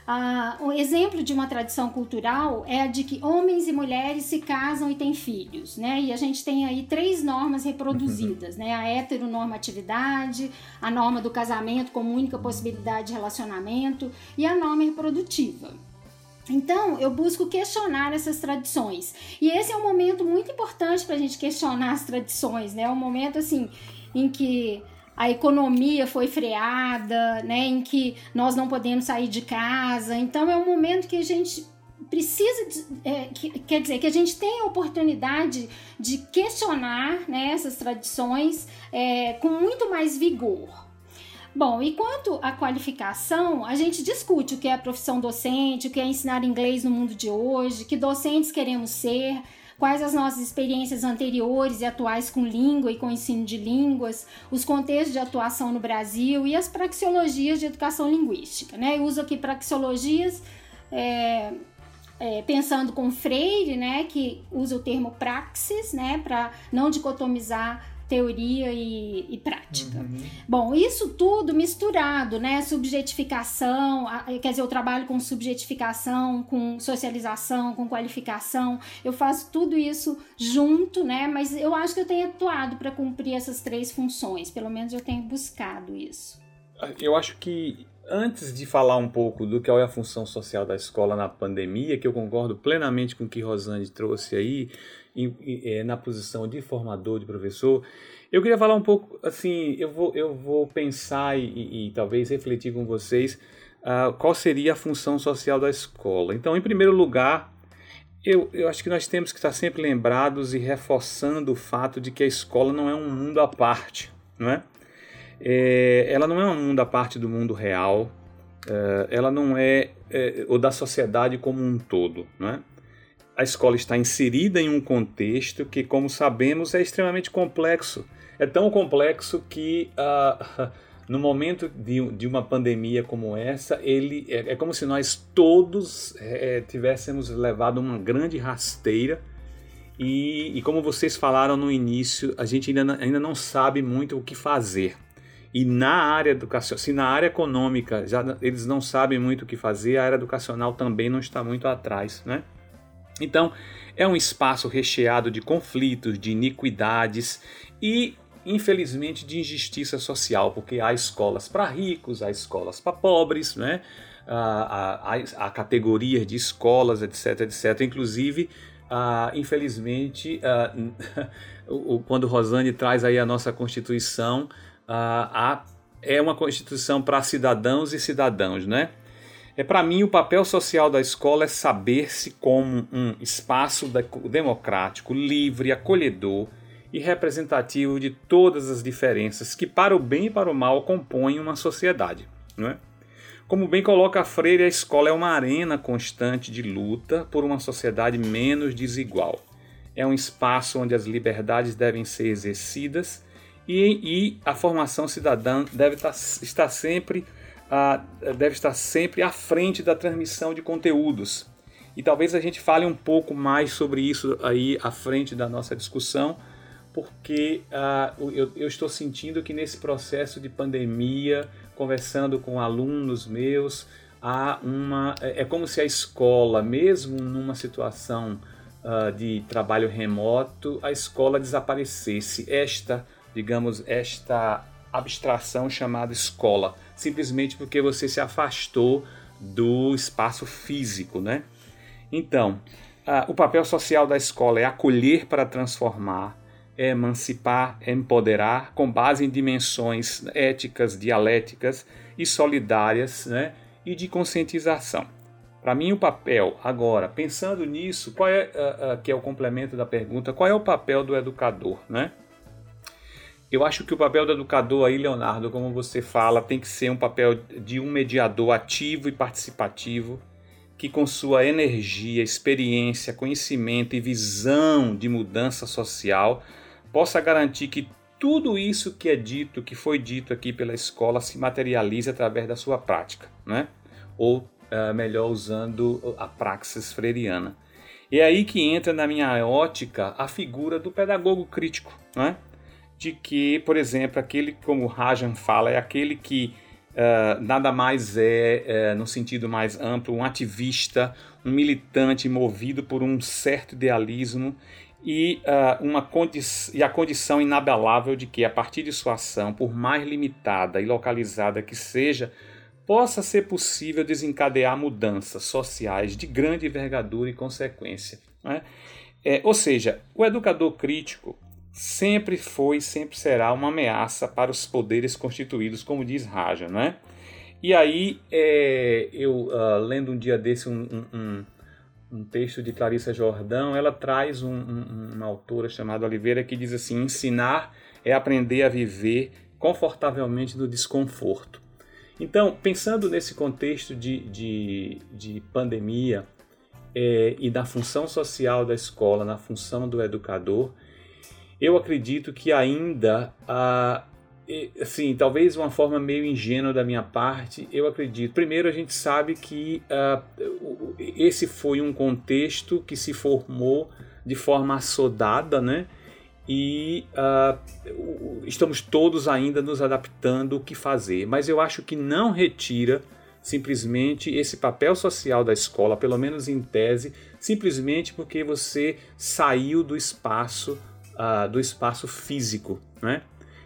Ah, um exemplo de uma tradição cultural é a de que homens e mulheres se casam e têm filhos, né? E a gente tem aí três normas reproduzidas, né? A heteronormatividade, a norma do casamento como única possibilidade de relacionamento e a norma reprodutiva. Então, eu busco questionar essas tradições. E esse é um momento muito importante para a gente questionar as tradições, né? É um momento, assim, em que a economia foi freada, né? Em que nós não podemos sair de casa. Então, é um momento que a gente precisa, de, é, que, quer dizer, que a gente tem a oportunidade de questionar né, essas tradições é, com muito mais vigor. Bom, e quanto à qualificação, a gente discute o que é a profissão docente, o que é ensinar inglês no mundo de hoje, que docentes queremos ser, quais as nossas experiências anteriores e atuais com língua e com ensino de línguas, os contextos de atuação no Brasil e as praxeologias de educação linguística. Né? Eu uso aqui praxeologias é, é, pensando com Freire, né, que usa o termo praxis, né, para não dicotomizar teoria e, e prática. Uhum. Bom, isso tudo misturado, né? Subjetificação, quer dizer, eu trabalho com subjetificação, com socialização, com qualificação, eu faço tudo isso junto, né? Mas eu acho que eu tenho atuado para cumprir essas três funções, pelo menos eu tenho buscado isso. Eu acho que antes de falar um pouco do que é a função social da escola na pandemia, que eu concordo plenamente com o que Rosane trouxe aí, em, em, é, na posição de formador, de professor, eu queria falar um pouco, assim, eu vou, eu vou pensar e, e, e talvez refletir com vocês uh, qual seria a função social da escola. Então, em primeiro lugar, eu, eu acho que nós temos que estar sempre lembrados e reforçando o fato de que a escola não é um mundo à parte, não é? é, ela não é um mundo à parte do mundo real, é, ela não é, é, ou da sociedade como um todo. Né? A escola está inserida em um contexto que, como sabemos, é extremamente complexo. É tão complexo que, uh, no momento de, de, uma pandemia como essa, ele é, é como se nós todos é, tivéssemos levado uma grande rasteira. E, e, como vocês falaram no início, a gente ainda, ainda não sabe muito o que fazer. E na área educacional, se na área econômica já eles não sabem muito o que fazer, a área educacional também não está muito atrás, né? Então, é um espaço recheado de conflitos, de iniquidades e, infelizmente, de injustiça social, porque há escolas para ricos, há escolas para pobres, né? Há, há, há, categorias de escolas, etc, etc. Inclusive, ah, infelizmente, ah, quando Rosane traz aí a nossa Constituição, a, é uma constituição para cidadãos e cidadãos, né? É para mim o papel social da escola é saber-se como um espaço democrático, livre, acolhedor e representativo de todas as diferenças que para o bem e para o mal compõem uma sociedade, não é? Como bem coloca a Freire, a escola é uma arena constante de luta por uma sociedade menos desigual. É um espaço onde as liberdades devem ser exercidas e, e a formação cidadã deve estar, estar sempre deve estar sempre à frente da transmissão de conteúdos. E talvez a gente fale um pouco mais sobre isso aí à frente da nossa discussão, porque uh, eu, eu, estou sentindo que nesse processo de pandemia, conversando com alunos meus, há uma é, é como se a escola, mesmo numa situação uh, de trabalho remoto, a escola desaparecesse. Esta digamos, esta abstração chamada escola, simplesmente porque você se afastou do espaço físico, né? Então, o papel social da escola é acolher para transformar, é emancipar, é empoderar, com base em dimensões éticas, dialéticas e solidárias, né? E de conscientização. Para mim, o papel, agora, pensando nisso, qual é, uh, uh, que é o complemento da pergunta, qual é o papel do educador, né? Eu acho que o papel do educador aí, Leonardo, como você fala, tem que ser um papel de um mediador ativo e participativo, que com sua energia, experiência, conhecimento e visão de mudança social possa garantir que tudo isso que é dito, que foi dito aqui pela escola, se materialize através da sua prática, né? ou uh, melhor, usando a praxis freiriana. É aí que entra na minha ótica a figura do pedagogo crítico, né? De que, por exemplo, aquele, como Rajan fala, é aquele que uh, nada mais é, uh, no sentido mais amplo, um ativista, um militante movido por um certo idealismo e, uh, uma e a condição inabalável de que, a partir de sua ação, por mais limitada e localizada que seja, possa ser possível desencadear mudanças sociais de grande envergadura e consequência. Né? É, ou seja, o educador crítico sempre foi e sempre será uma ameaça para os poderes constituídos, como diz Raja, né? E aí, é, eu uh, lendo um dia desse um, um, um, texto de Clarissa Jordão, ela traz um, uma autora chamada Oliveira que diz assim: ensinar é aprender a viver confortavelmente no desconforto. Então, pensando nesse contexto de, de, de pandemia é, e da função social da escola, na função do educador, eu acredito que ainda, ah, assim, talvez uma forma meio ingênua da minha parte, eu acredito. Primeiro, a gente sabe que esse foi um contexto que se formou de forma assodada, né? e uh, estamos todos ainda nos adaptando o que fazer. Mas eu acho que não retira simplesmente esse papel social da escola, pelo menos em tese, simplesmente porque você saiu do espaço uh, do espaço físico, né?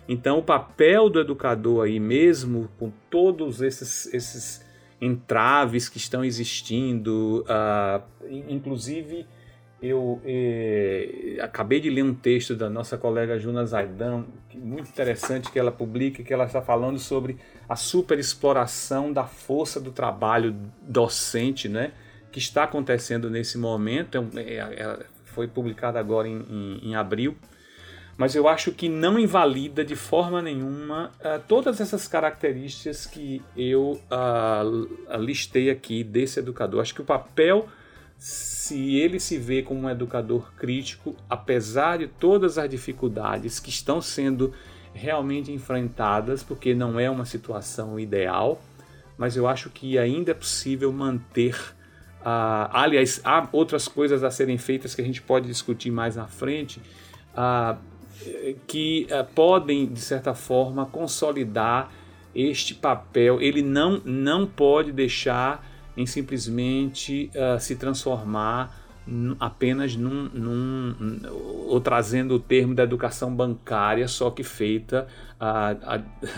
Então o papel do educador aí mesmo com todos esses, esses entraves que estão existindo, uh, inclusive eu eh, acabei de ler um texto da nossa colega Juna Zaidan, muito interessante que ela publica, que ela está falando sobre a superexploração da força do trabalho docente, né, que está acontecendo nesse momento. É, é, foi publicada agora em, em, em, abril. Mas eu acho que não invalida de forma nenhuma uh, todas essas características que eu uh, listei aqui desse educador. Acho que o papel se ele se vê como um educador crítico, apesar de todas as dificuldades que estão sendo realmente enfrentadas, porque não é uma situação ideal, mas eu acho que ainda é possível manter. Uh, aliás, há outras coisas a serem feitas que a gente pode discutir mais na frente, uh, que uh, podem, de certa forma, consolidar este papel. Ele não, não pode deixar em simplesmente uh, se transformar apenas num, num, ou trazendo o termo da educação bancária, só que feita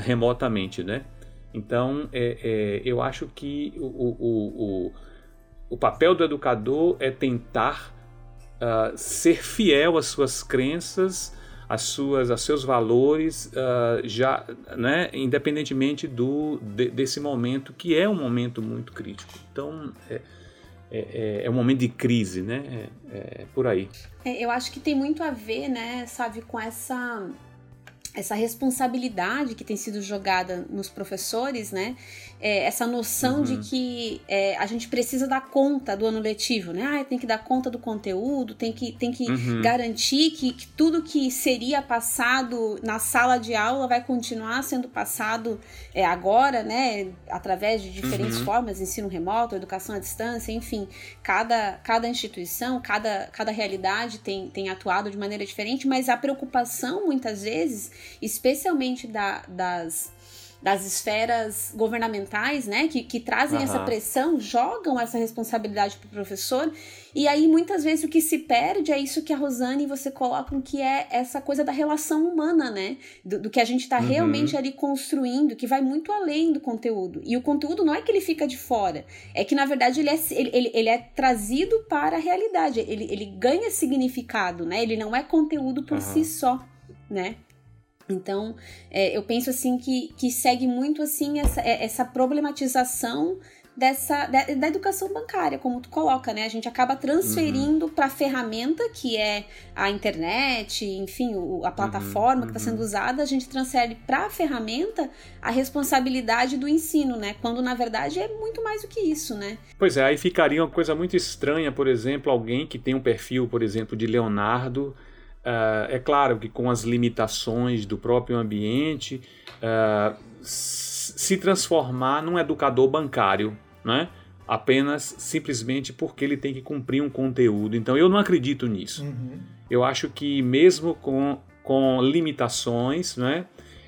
remotamente, né? Então, é, é, eu acho que o, o, o, o, papel do educador é tentar ser fiel às suas crenças, as suas, aos seus valores, uh, já, né, independentemente do, de, desse momento, que é um momento muito crítico. Então, é, é, é, é um momento de crise, né? É, é por aí. É, eu acho que tem muito a ver, né, sabe, com essa essa responsabilidade que tem sido jogada nos professores, né? É, essa noção uhum. de que é, a gente precisa dar conta do ano letivo, né? Ah, tem que dar conta do conteúdo, tem que, tem que uhum. garantir que, que, tudo que seria passado na sala de aula vai continuar sendo passado é, agora, né? Através de diferentes uhum. formas, ensino remoto, educação à distância, enfim, cada, cada instituição, cada, cada realidade tem, tem atuado de maneira diferente, mas a preocupação muitas vezes, especialmente da, das das esferas governamentais, né, que, que trazem uhum. essa pressão, jogam essa responsabilidade para o professor. E aí, muitas vezes, o que se perde é isso que a Rosane e você colocam, que é essa coisa da relação humana, né? Do, do que a gente está uhum. realmente ali construindo, que vai muito além do conteúdo. E o conteúdo não é que ele fica de fora, é que, na verdade, ele é, ele, ele é trazido para a realidade, ele, ele ganha significado, né? Ele não é conteúdo por uhum. si só, né? Então, é, eu penso assim que, que segue muito assim essa, é, essa problematização dessa da, da, educação bancária, como tu coloca, né? A gente acaba transferindo uhum. para a ferramenta que é a internet, enfim, o, a plataforma uhum, que está sendo usada, a gente transfere para a ferramenta a responsabilidade do ensino, né? Quando na verdade é muito mais do que isso, né? Pois é, aí ficaria uma coisa muito estranha, por exemplo, alguém que tem um perfil, por exemplo, de Leonardo Uh, é claro que com as limitações do próprio ambiente, uh, se transformar num educador bancário, né? apenas simplesmente porque ele tem que cumprir um conteúdo. Então eu não acredito nisso. Uhum. Eu acho que mesmo com, com limitações, né?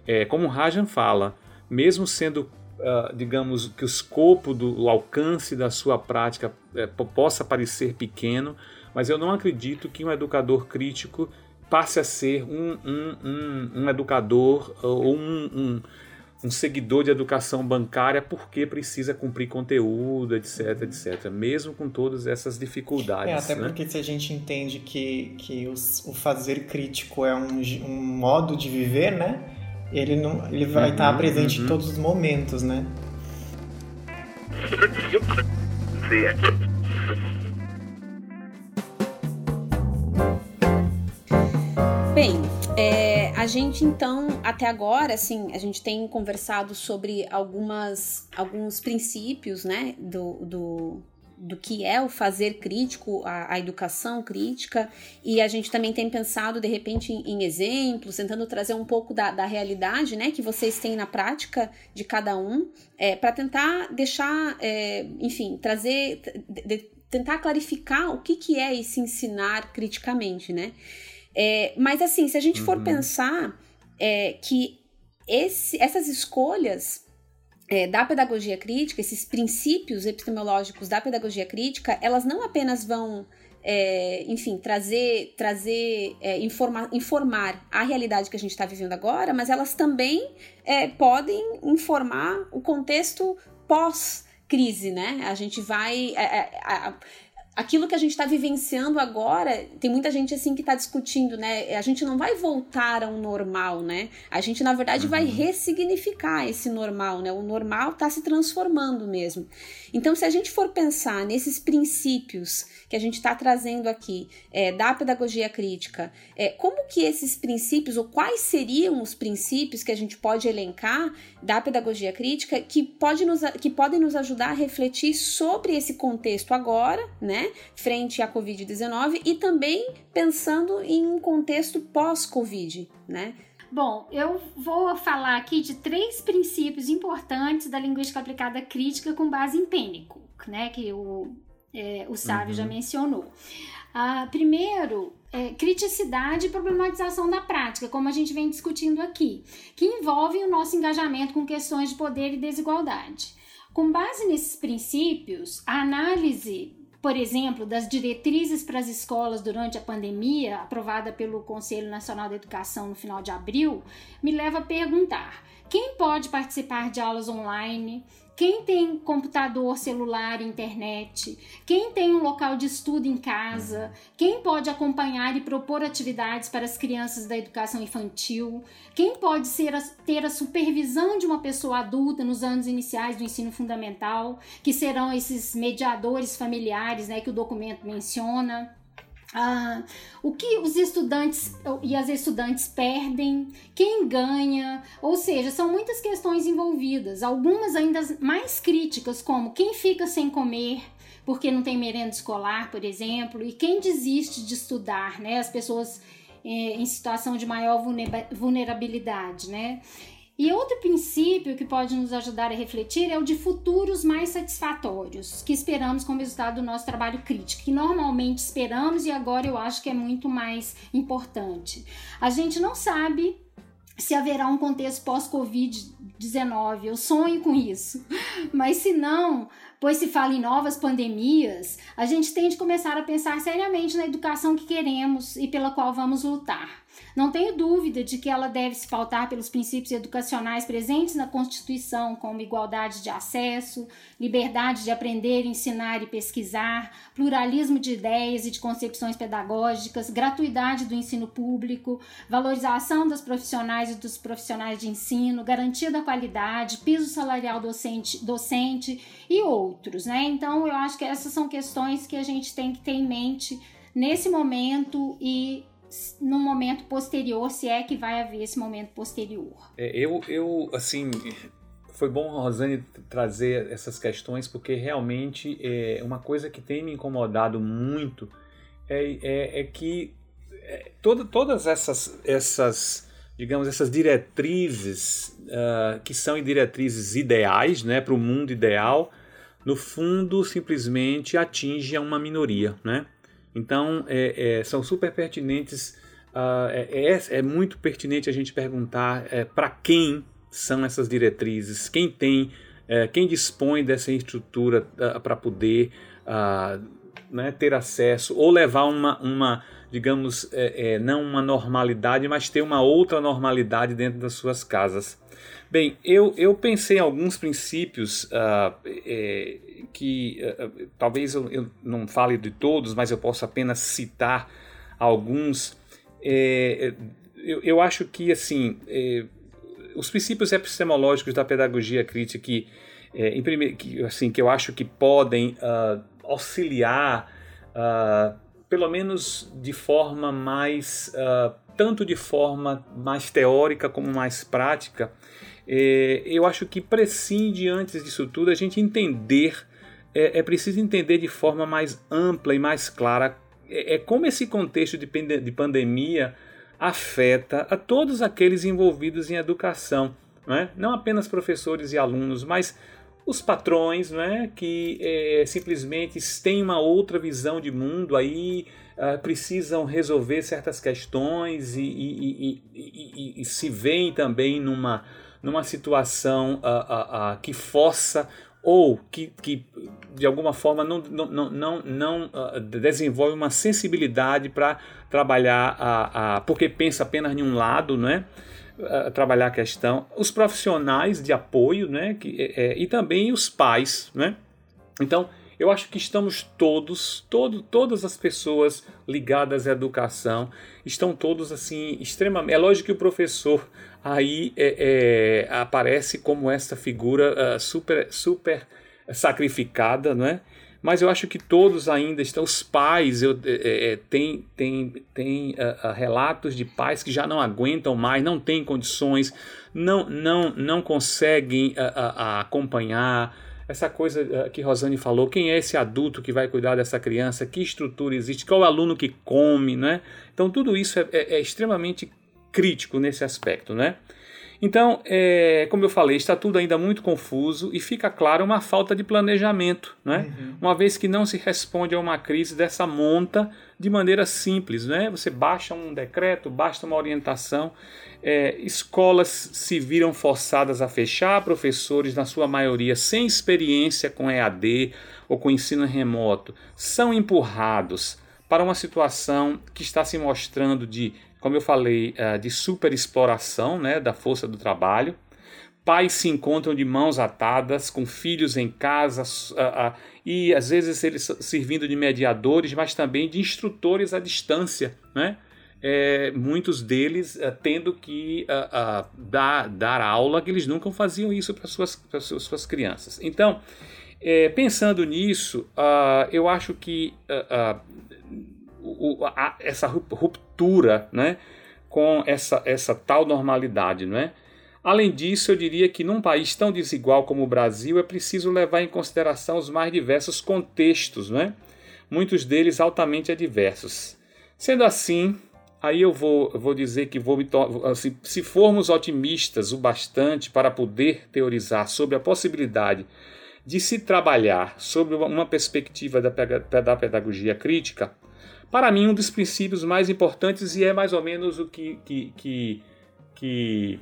É, como o Rajan fala, mesmo sendo, uh, digamos, que o escopo do o alcance da sua prática é, possa parecer pequeno, mas eu não acredito que um educador crítico passe a ser um, um, um, um educador ou um, um, seguidor de educação bancária porque precisa cumprir conteúdo, etc, etc. Mesmo com todas essas dificuldades. É, até né? porque se a gente entende que, que os, o fazer crítico é um, um modo de viver, né? Ele, não, ele vai uhum, estar presente uhum. em todos os momentos, né? Gente então, até agora, assim, a gente tem conversado sobre algumas, alguns princípios, né, do, do, do que é o fazer crítico, a, a, educação crítica, e a gente também tem pensado, de repente, em, em exemplos, tentando trazer um pouco da, da, realidade, né, que vocês têm na prática de cada um, é, para tentar deixar, é, enfim, trazer, de, de, tentar clarificar o que, que é esse ensinar criticamente, né? É, mas assim, se a gente for uhum. pensar é, que esse, essas escolhas é, da pedagogia crítica, esses princípios epistemológicos da pedagogia crítica, elas não apenas vão é, enfim, trazer, trazer é, informa, informar a realidade que a gente está vivendo agora, mas elas também é, podem informar o contexto pós-crise, né? A gente vai. É, é, a, aquilo que a gente está vivenciando agora, tem muita gente assim que está discutindo, né? A gente não vai voltar a um normal, né? A gente, na verdade, uhum. vai ressignificar esse normal, né? O normal está se transformando mesmo. Então, se a gente for pensar nesses princípios que a gente está trazendo aqui é, da pedagogia crítica, é, como que esses princípios, ou quais seriam os princípios que a gente pode elencar da pedagogia crítica que, pode nos, que podem nos ajudar a refletir sobre esse contexto agora, né, frente à Covid-19 e também pensando em um contexto pós-Covid, né? Bom, eu vou falar aqui de três princípios importantes da linguística aplicada crítica com base em Pênico, né, que o é, o Sávio uhum. já mencionou. Ah, primeiro, é, criticidade e problematização da prática, como a gente vem discutindo aqui, que envolvem o nosso engajamento com questões de poder e desigualdade. Com base nesses princípios, a análise, por exemplo, das diretrizes para as escolas durante a pandemia, aprovada pelo Conselho Nacional da Educação no final de abril, me leva a perguntar: quem pode participar de aulas online? Quem tem computador, celular, internet, quem tem um local de estudo em casa, quem pode acompanhar e propor atividades para as crianças da educação infantil, quem pode ser a, ter a supervisão de uma pessoa adulta nos anos iniciais do ensino fundamental, que serão esses mediadores familiares né, que o documento menciona. Ah, o que os estudantes e as estudantes perdem, quem ganha, ou seja, são muitas questões envolvidas, algumas ainda mais críticas, como quem fica sem comer porque não tem merenda escolar, por exemplo, e quem desiste de estudar, né? As pessoas eh, em situação de maior vulnerabilidade, né? E outro princípio que pode nos ajudar a refletir é o de futuros mais satisfatórios, que esperamos como resultado do nosso trabalho crítico, que normalmente esperamos e agora eu acho que é muito mais importante. A gente não sabe se haverá um contexto pós-Covid-19, eu sonho com isso, mas se não, pois se fala em novas pandemias, a gente tem de começar a pensar seriamente na educação que queremos e pela qual vamos lutar. Não tenho dúvida de que ela deve se pautar pelos princípios educacionais presentes na Constituição, como igualdade de acesso, liberdade de aprender, ensinar e pesquisar, pluralismo de ideias e de concepções pedagógicas, gratuidade do ensino público, valorização das profissionais e dos profissionais de ensino, garantia da qualidade, piso salarial docente, docente e outros, né? Então, eu acho que essas são questões que a gente tem que ter em mente nesse momento e no momento posterior, se é que vai haver esse momento posterior. É, eu, eu, assim, foi bom a Rosane trazer essas questões, porque realmente é uma coisa que tem me incomodado muito é, é, é que é, toda, todas essas, essas, digamos, essas diretrizes uh, que são diretrizes ideais, né, para o mundo ideal, no fundo simplesmente atingem uma minoria, né? Então, é, é, são super pertinentes. Uh, é, é, muito pertinente a gente perguntar é, para quem são essas diretrizes, quem tem, quem dispõe dessa estrutura uh, para poder uh, né, ter acesso ou levar uma, uma digamos, é, é, não uma normalidade, mas ter uma outra normalidade dentro das suas casas. Bem, eu, eu pensei em alguns princípios uh, é, que uh, talvez eu, eu, não fale de todos, mas eu posso apenas citar alguns. É, eu, eu, acho que assim é, os princípios epistemológicos da pedagogia crítica que, é, em primeiro, que, assim, que eu acho que podem uh, auxiliar, uh, pelo menos de forma mais, uh, tanto de forma mais teórica como mais prática, é, eu acho que prescinde antes disso tudo a gente entender é, é preciso entender de forma mais ampla e mais clara é, é como esse contexto de, de pandemia afeta a todos aqueles envolvidos em educação, não, é? não apenas professores e alunos, mas os patrões, não é? que é, simplesmente têm uma outra visão de mundo aí uh, precisam resolver certas questões e, e, e, e, se veem também numa, numa situação uh, uh, que força ou que, que de alguma forma não, não, não, não desenvolve uma sensibilidade para trabalhar, a, a, porque pensa apenas em um lado, né? Trabalhar a questão, os profissionais de apoio né? que, é, é, e também os pais. Né? Então, eu acho que estamos todos, todo, todas as pessoas ligadas à educação, estão todos assim, extremamente. É lógico que o professor aí é, é, aparece como essa figura uh, super, super sacrificada, não é? Mas eu acho que todos ainda estão, os pais, eu, é, é, tem, tem, tem uh, uh, relatos de pais que já não aguentam mais, não têm condições, não, não, não conseguem acompanhar, essa coisa que Rosane falou, quem é esse adulto que vai cuidar dessa criança, que estrutura existe, qual é o aluno que come, né? Então tudo isso é, é, é extremamente crítico nesse aspecto, né? Então, é, como eu falei, está tudo ainda muito confuso e fica claro uma falta de planejamento, né? Uhum. uma vez que não se responde a uma crise dessa monta de maneira simples. Né? Você baixa um decreto, basta uma orientação. É, escolas se viram forçadas a fechar, professores, na sua maioria, sem experiência com EAD ou com ensino remoto, são empurrados para uma situação que está se mostrando de como eu falei, uh, de superexploração né, da força do trabalho. Pais se encontram de mãos atadas, com filhos em casa, e às vezes eles servindo de mediadores, mas também de instrutores à distância, né? É, muitos deles uh, tendo que uh, uh, dar, dar aula, que eles nunca faziam isso para suas, suas, suas crianças. Então, é, pensando nisso, eu acho que o, a, essa ruptura né, com essa, essa tal normalidade. Não é? Além disso, eu diria que num país tão desigual como o Brasil é preciso levar em consideração os mais diversos contextos, não é? muitos deles altamente adversos. Sendo assim, aí eu vou, vou dizer que vou se, se formos otimistas o bastante para poder teorizar sobre a possibilidade de se trabalhar sobre uma perspectiva da pedagogia crítica, para mim, um dos princípios mais importantes, e é mais ou menos o que, que, que, que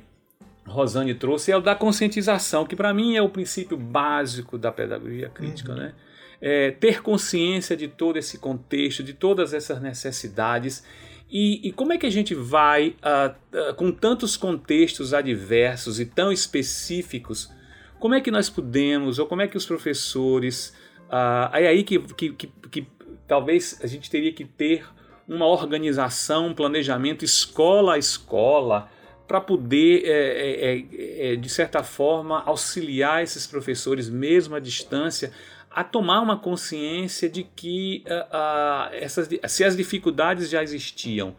Rosane trouxe, é o da conscientização, que para mim é o princípio básico da pedagogia crítica. Uhum. Né? É, ter consciência de todo esse contexto, de todas essas necessidades. E, e como é que a gente vai, uh, uh, com tantos contextos adversos e tão específicos, como é que nós podemos, ou como é que os professores. Uh, é aí que, que, que, que talvez a gente teria que ter uma organização, um planejamento escola a escola, para poder, é, é, é, é, de certa forma, auxiliar esses professores, mesmo à distância, a tomar uma consciência de que uh, uh, essas, se as dificuldades já existiam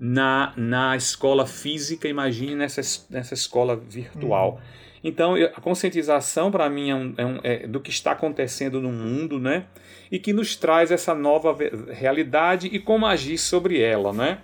na, na escola física, imagine nessa, nessa escola virtual. Uhum. Então, a conscientização para mim é, um, é, um, é, do que está acontecendo no mundo, né? E que nos traz essa nova realidade e como agir sobre ela, né?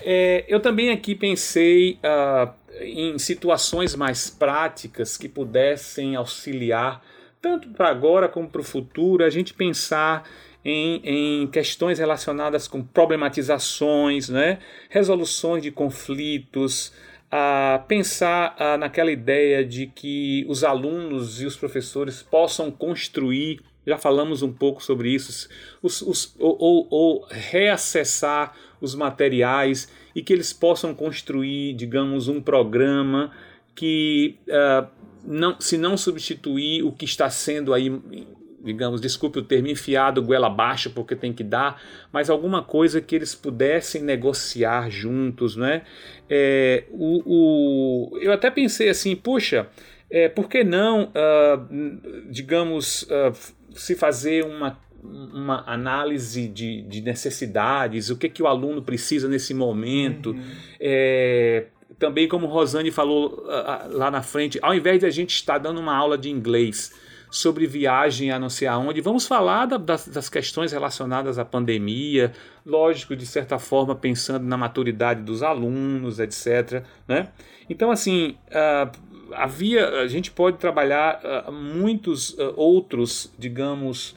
É, eu também aqui pensei uh, em situações mais práticas que pudessem auxiliar, tanto para agora como para o futuro, a gente pensar em, em, questões relacionadas com problematizações, né? resoluções de conflitos, a pensar a, naquela ideia de que os alunos e os professores possam construir, já falamos um pouco sobre isso, os, os, ou, ou, ou reacessar os materiais e que eles possam construir, digamos, um programa que, uh, não, se não substituir o que está sendo aí digamos, desculpe o termo, enfiado goela abaixo porque tem que dar, mas alguma coisa que eles pudessem negociar juntos, né? É, o, o, eu até pensei assim, puxa, é, por que não, uh, digamos, uh, se fazer uma uma análise de, de, necessidades, o que, que o aluno precisa nesse momento. Uhum. É, também, como Rosane falou uh, lá na frente, ao invés de a gente estar dando uma aula de inglês, sobre viagem a não sei aonde. Vamos falar da, das, das, questões relacionadas à pandemia, lógico, de certa forma, pensando na maturidade dos alunos, etc. Né? Então, assim, uh, havia, a gente pode trabalhar uh, muitos uh, outros, digamos,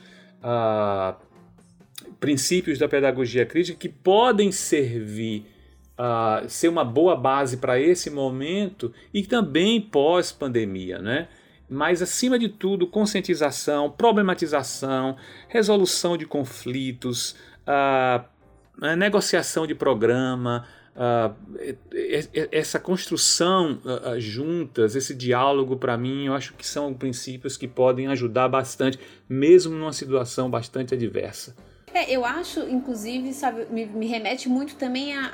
princípios da pedagogia crítica que podem servir uh, ser uma boa base para esse momento e também pós-pandemia, né? Mas, acima de tudo, conscientização, problematização, resolução de conflitos, uh, negociação de programa, Uh, essa construção uh, juntas, esse diálogo, para mim, eu acho que são princípios que podem ajudar bastante, mesmo numa situação bastante adversa. É, eu acho, inclusive, sabe, me, me remete muito também a,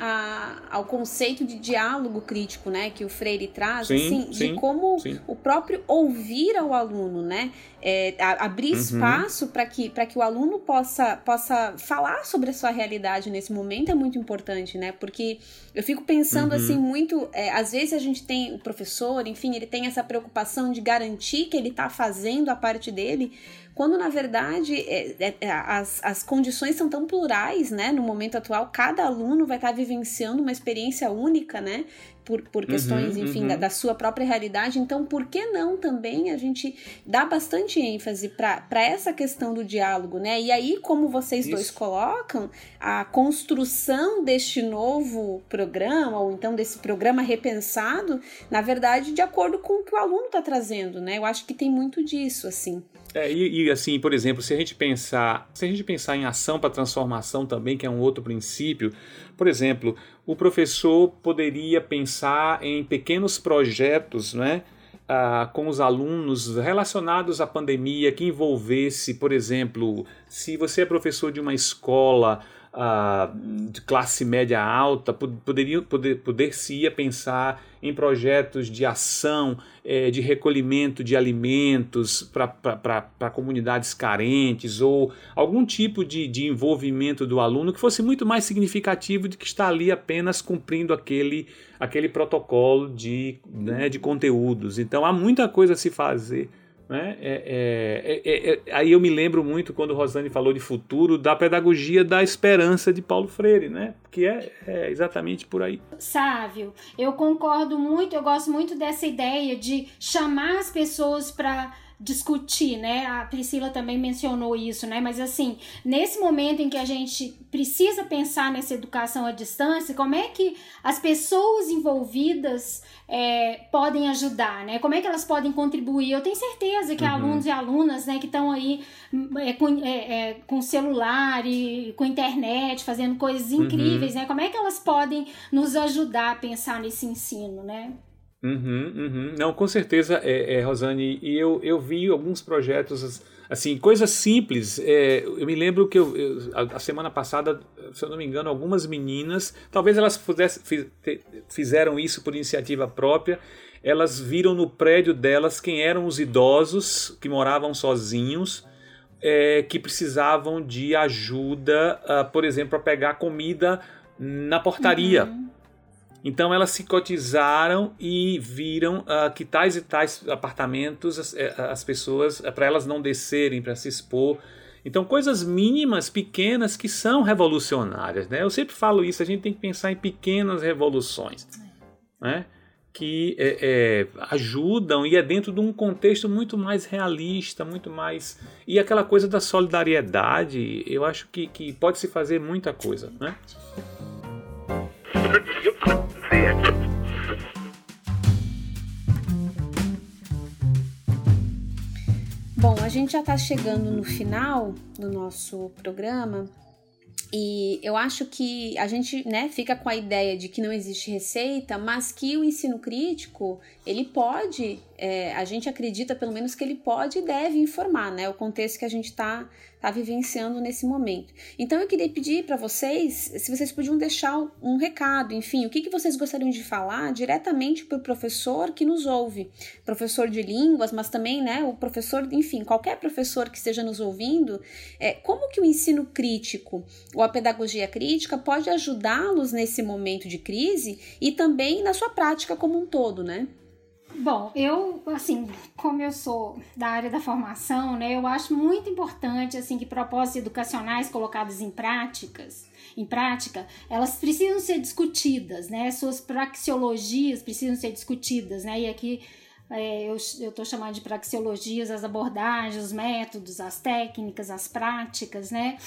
a, ao conceito de diálogo crítico, né, que o Freire traz, sim, assim, sim, de como sim. o próprio ouvir ao aluno, né, é, a, abrir Uhum. espaço para que, que o aluno possa, possa falar sobre a sua realidade nesse momento é muito importante, né, porque eu fico pensando, Uhum. assim, muito, é, às vezes a gente tem o professor, enfim, ele tem essa preocupação de garantir que ele está fazendo a parte dele, quando na verdade é, é, as, as condições são tão plurais, né? No momento atual, cada aluno vai estar vivenciando uma experiência única, né? Por, por questões, Uhum, enfim, uhum. da, da sua própria realidade. Então, por que não também a gente dá bastante ênfase para essa questão do diálogo, né? E aí, como vocês Isso. dois colocam, a construção deste novo programa, ou então desse programa repensado, na verdade, de acordo com o que o aluno está trazendo, né? Eu acho que tem muito disso, assim. É, e, e, assim, por exemplo, se a gente pensar, se a gente pensar em ação para transformação também, que é um outro princípio, por exemplo, o professor poderia pensar em pequenos projetos, né? ah, com os alunos relacionados à pandemia que envolvesse, por exemplo, se você é professor de uma escola ah, de classe média alta, pod- poderia, poder, poder-se-ia pensar em projetos de ação, eh, de recolhimento de alimentos para comunidades carentes ou algum tipo de, de envolvimento do aluno que fosse muito mais significativo do que estar ali apenas cumprindo aquele, aquele protocolo de, né, de conteúdos. Então há muita coisa a se fazer. Né? É, é, é, é, aí eu me lembro muito quando Rosane falou de futuro da pedagogia da esperança de Paulo Freire, né? que é, é exatamente por aí. Sávio, eu concordo muito, eu gosto muito dessa ideia de chamar as pessoas para discutir, né? A Priscila também mencionou isso, né? Mas assim, nesse momento em que a gente precisa pensar nessa educação à distância, como é que as pessoas envolvidas é, podem ajudar, né? Como é que elas podem contribuir? Eu tenho certeza que Uhum. alunos e alunas, né, que estão aí é, com, é, é, com celular e com internet, fazendo coisas Uhum. incríveis, né? Como é que elas podem nos ajudar a pensar nesse ensino, né? Uhum, uhum. Não, com certeza, é, é, Rosane, e eu, eu vi alguns projetos, assim, coisas simples. É, eu me lembro que eu, eu- a, a semana passada, se eu não me engano, algumas meninas, talvez elas pudessem, fi- te- fizeram isso por iniciativa própria, elas viram no prédio delas quem eram os idosos que moravam sozinhos, é, que precisavam de ajuda, ah, por exemplo, para pegar comida na portaria. Então elas se cotizaram e viram ah, que tais e tais apartamentos as, eh, as pessoas para elas não descerem para se expor. Então coisas mínimas, pequenas que são revolucionárias, né? Eu sempre falo isso. A gente tem que pensar em pequenas revoluções, né? Que eh, eh, ajudam e é dentro de um contexto muito mais realista, muito mais e aquela coisa da solidariedade. Eu acho que, que pode se fazer muita coisa, né? Bom, a gente já está chegando no final do nosso programa e eu acho que a gente né, fica com a ideia de que não existe receita, mas que o ensino crítico ele pode, é, a gente acredita pelo menos que ele pode e deve informar né, o contexto que a gente está tá vivenciando nesse momento. Então eu queria pedir para vocês se vocês podiam deixar um recado, enfim, o que, que vocês gostariam de falar diretamente para o professor que nos ouve, professor de línguas, mas também né, o professor, enfim, qualquer professor que esteja nos ouvindo, é, como que o ensino crítico ou a pedagogia crítica pode ajudá-los nesse momento de crise e também na sua prática como um todo, né? Bom, eu, assim, como eu sou da área da formação, né, eu acho muito importante, assim, que propostas educacionais colocadas em práticas, em prática, elas precisam ser discutidas, né, suas praxeologias precisam ser discutidas, né, e aqui é, eu estou chamando de praxeologias as abordagens, os métodos, as técnicas, as práticas, né,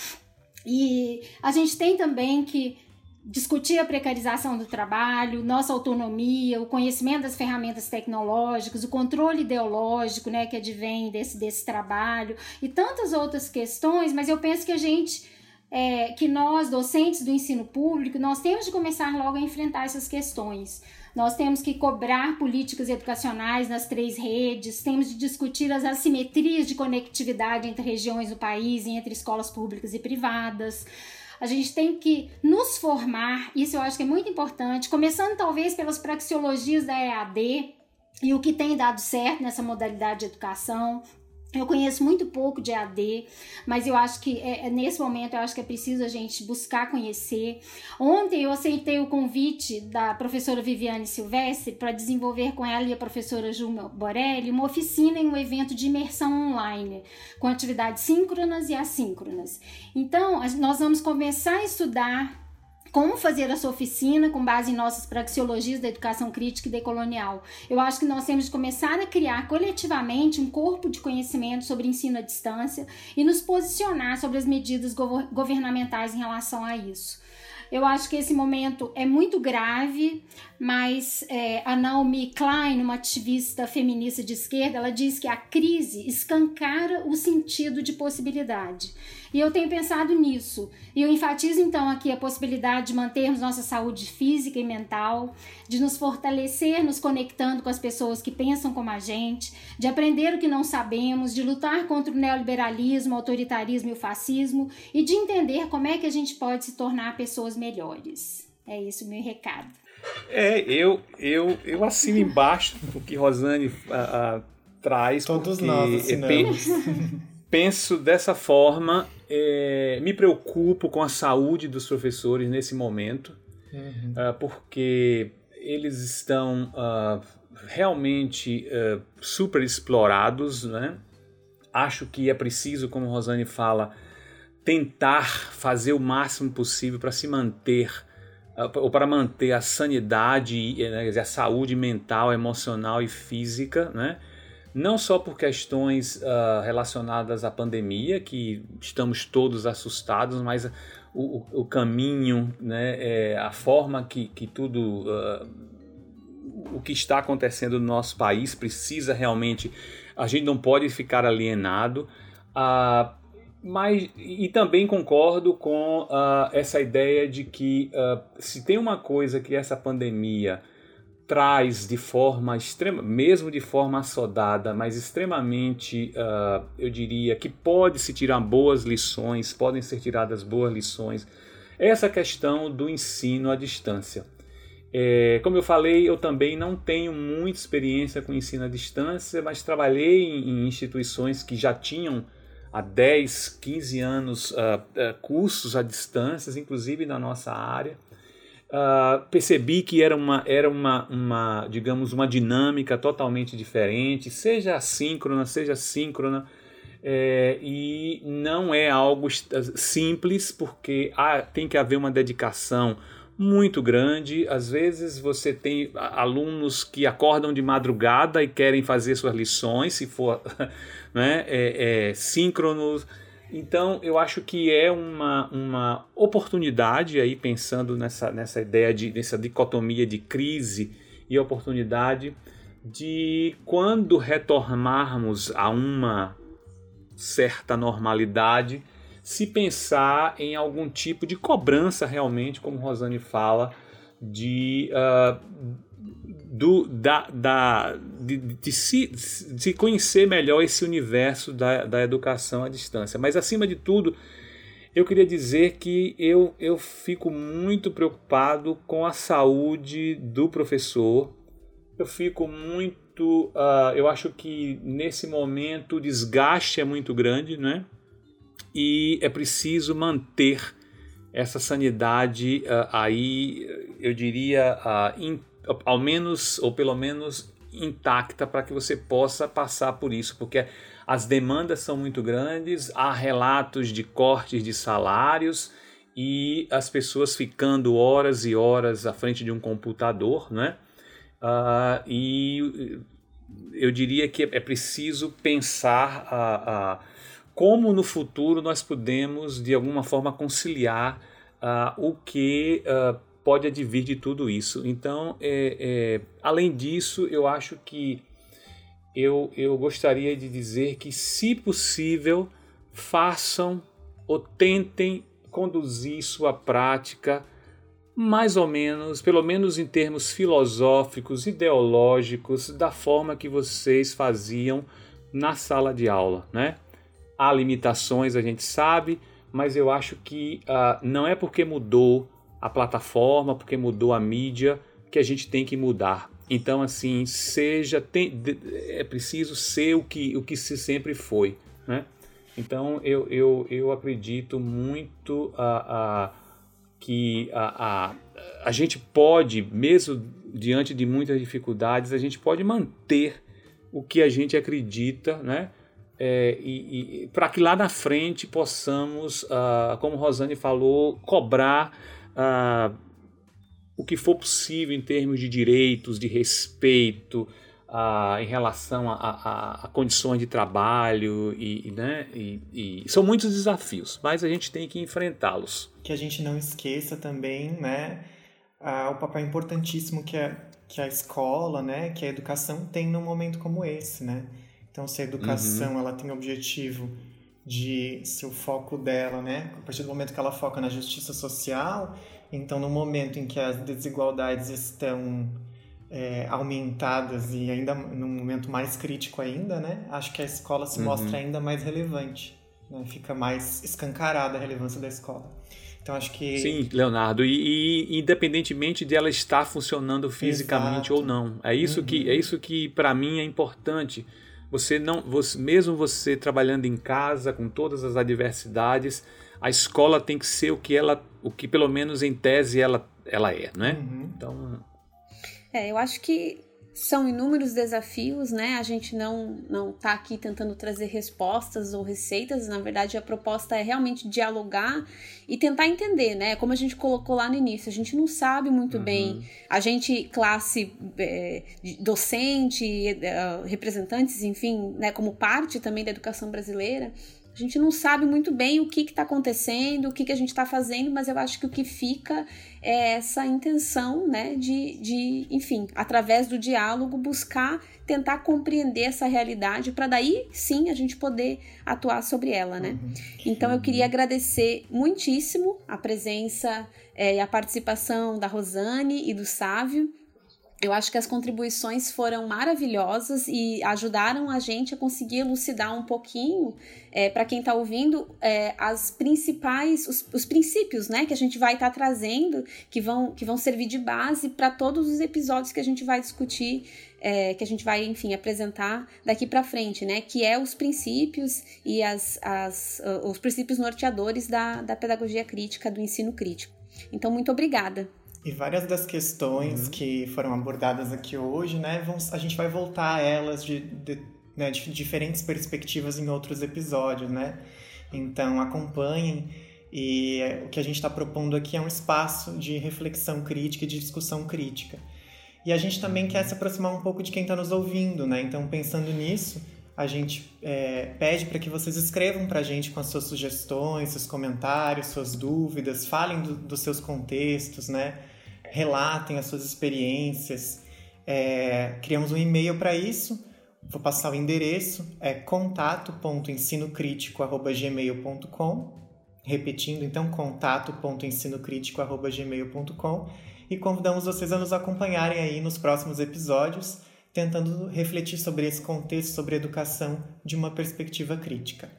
E a gente tem também que discutir a precarização do trabalho, nossa autonomia, o conhecimento das ferramentas tecnológicas, o controle ideológico, né, que advém desse, desse trabalho e tantas outras questões, mas eu penso que a gente, é, que nós, docentes do ensino público, nós temos de começar logo a enfrentar essas questões. Nós temos que cobrar políticas educacionais nas três redes, temos de discutir as assimetrias de conectividade entre regiões do país e entre escolas públicas e privadas. A gente tem que nos formar, isso eu acho que é muito importante, começando talvez pelas praxeologias da EAD, e o que tem dado certo nessa modalidade de educação, eu conheço muito pouco de AD, mas eu acho que é, é, nesse momento eu acho que é preciso a gente buscar conhecer. Ontem eu aceitei o convite da professora Viviane Silvestre para desenvolver com ela e a professora Juma Borelli uma oficina em um evento de imersão online, com atividades síncronas e assíncronas. Então, nós vamos começar a estudar como fazer essa oficina com base em nossas praxeologias da educação crítica e decolonial. Eu acho que nós temos de começar a criar coletivamente um corpo de conhecimento sobre ensino à distância e nos posicionar sobre as medidas governamentais em relação a isso. Eu acho que esse momento é muito grave, mas é, a Naomi Klein, uma ativista feminista de esquerda, ela diz que a crise escancara o sentido de possibilidade. E eu tenho pensado nisso. E eu enfatizo então aqui a possibilidade de mantermos nossa saúde física e mental, de nos fortalecer nos conectando com as pessoas que pensam como a gente, de aprender o que não sabemos, de lutar contra o neoliberalismo, o autoritarismo e o fascismo e de entender como é que a gente pode se tornar pessoas melhores. É isso o meu recado. É, eu, eu, eu assino embaixo o que Rosane a, a, traz. Todos nós assinamos. penso dessa forma, é, me preocupo com a saúde dos professores nesse momento, uhum. uh, porque eles estão uh, realmente uh, super explorados, né? Acho que é preciso, como Rosane fala, tentar fazer o máximo possível para se manter ou para manter a sanidade, né, a saúde mental, emocional e física, né? Não só por questões uh, relacionadas à pandemia, que estamos todos assustados, mas o, o caminho, né, é, a forma que, que tudo, uh, o que está acontecendo no nosso país precisa realmente, a gente não pode ficar alienado. Uh, mas, e também concordo com essa ideia de que se tem uma coisa que essa pandemia traz de forma extrema, mesmo de forma assodada, mas extremamente, uh, eu diria, que pode se tirar boas lições, podem ser tiradas boas lições, essa questão do ensino à distância. É, como eu falei, eu também não tenho muita experiência com ensino à distância, mas trabalhei em, em instituições que já tinham há 10, 15 anos uh, uh, cursos à distância, inclusive na nossa área. Uh, percebi que era uma, era uma, uma, digamos, uma dinâmica totalmente diferente, seja assíncrona, seja síncrona, é, e não é algo simples, porque tem que haver uma dedicação muito grande. Às vezes você tem alunos que acordam de madrugada e querem fazer suas lições, se for né, é, é, síncronos então, eu acho que é uma, uma oportunidade aí, pensando nessa, nessa ideia, de, nessa dicotomia de crise e oportunidade, de quando retornarmos a uma certa normalidade, se pensar em algum tipo de cobrança realmente, como Rosane fala, de, uh, do, da, da, de, de, se, de conhecer melhor esse universo da, da educação à distância. Mas, acima de tudo, eu queria dizer que eu, eu fico muito preocupado com a saúde do professor. Eu fico muito. Uh, eu acho que nesse momento o desgaste é muito grande, né? E é preciso manter essa sanidade uh, aí, eu diria, uh, ao menos, ou pelo menos intacta para que você possa passar por isso, porque as demandas são muito grandes, há relatos de cortes de salários e as pessoas ficando horas e horas à frente de um computador, né? Uh, e eu diria que é preciso pensar a, a como no futuro nós podemos, de alguma forma, conciliar uh, o que uh, pode advir de tudo isso. Então, é, é, além disso, eu acho que eu, eu gostaria de dizer que, se possível, façam ou tentem conduzir sua prática mais ou menos, pelo menos em termos filosóficos, ideológicos, da forma que vocês faziam na sala de aula, né? Há limitações, a gente sabe, mas eu acho que uh, não é porque mudou a plataforma, porque mudou a mídia, que a gente tem que mudar. Então, assim, seja, tem, é preciso ser o que, o que se sempre foi, né? Então, eu, eu, eu acredito muito a, a que a, a, a gente pode, mesmo diante de muitas dificuldades, a gente pode manter o que a gente acredita, né? É, e, e para que lá na frente possamos, uh, como Rosane falou, cobrar uh, o que for possível em termos de direitos, de respeito, uh, em relação a, a, a, condições de trabalho e, né, e, e, são muitos desafios, mas a gente tem que enfrentá-los. Que a gente não esqueça também, né, uh, o papel importantíssimo que a, que a escola, né, que a educação tem num momento como esse, né. Então, se a educação uhum. ela tem o objetivo de se o foco dela, né, a partir do momento que ela foca na justiça social, então no momento em que as desigualdades estão é, aumentadas e ainda num momento mais crítico ainda, né? Acho que a escola se uhum. mostra ainda mais relevante, né? Fica mais escancarada a relevância da escola. Então acho que sim, Leonardo, e, e independentemente de ela estar funcionando fisicamente Exato. ou não, é isso uhum. que é isso que para mim é importante. Você não, você, mesmo você trabalhando em casa com todas as adversidades, a escola tem que ser o que ela, o que pelo menos em tese ela, ela é, né? Uhum. Então é, eu acho que são inúmeros desafios, né? A gente não não tá aqui tentando trazer respostas ou receitas, na verdade a proposta é realmente dialogar e tentar entender, né? Como a gente colocou lá no início, a gente não sabe muito uhum. bem, a gente classe é, docente, é, representantes, enfim, né, como parte também da educação brasileira, a gente não sabe muito bem o que está acontecendo, o que, que a gente está fazendo, mas eu acho que o que fica é essa intenção, né, de, de enfim, através do diálogo, buscar tentar compreender essa realidade para daí sim a gente poder atuar sobre ela, né? Uhum. Então eu queria agradecer muitíssimo a presença é, e a participação da Rosane e do Sávio. Eu acho que as contribuições foram maravilhosas e ajudaram a gente a conseguir elucidar um pouquinho, é, para quem está ouvindo, é, as principais, os, os, princípios né, que a gente vai estar tá trazendo, que vão, que vão servir de base para todos os episódios que a gente vai discutir, é, que a gente vai, enfim, apresentar daqui para frente, né? Que é os princípios e as, as, os princípios norteadores da, da pedagogia crítica, do ensino crítico. Então, muito obrigada. E várias das questões uhum. que foram abordadas aqui hoje, né, vão, a gente vai voltar a elas de, de, né, de diferentes perspectivas em outros episódios, né? Então acompanhem e o que a gente está propondo aqui é um espaço de reflexão crítica e de discussão crítica. E a gente também quer se aproximar um pouco de quem está nos ouvindo, né? Então pensando nisso, a gente é, pede para que vocês escrevam para a gente com as suas sugestões, seus comentários, suas dúvidas, falem do, dos seus contextos, né? Relatem as suas experiências. É, criamos um e-mail para isso. Vou passar o endereço, é contato.ensinocritico.gmail.com Repetindo, então, contato.ensinocritico.gmail.com e convidamos vocês a nos acompanharem aí nos próximos episódios, tentando refletir sobre esse contexto, sobre educação de uma perspectiva crítica.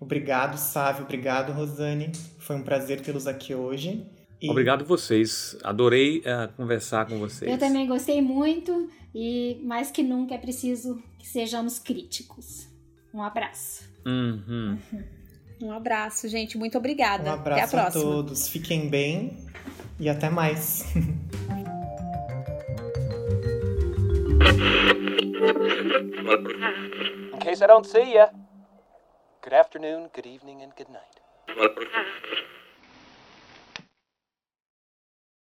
Obrigado, Sávio, obrigado, Rosane. Foi um prazer tê-los aqui hoje. E... Obrigado vocês. Adorei uh, conversar com vocês. Eu também gostei muito e mais que nunca é preciso que sejamos críticos. Um abraço. Uhum. Um abraço, gente. Muito obrigada. Um abraço até a, próxima. a todos. Fiquem bem e até mais. In case I don't see you, good afternoon, good evening, and good night.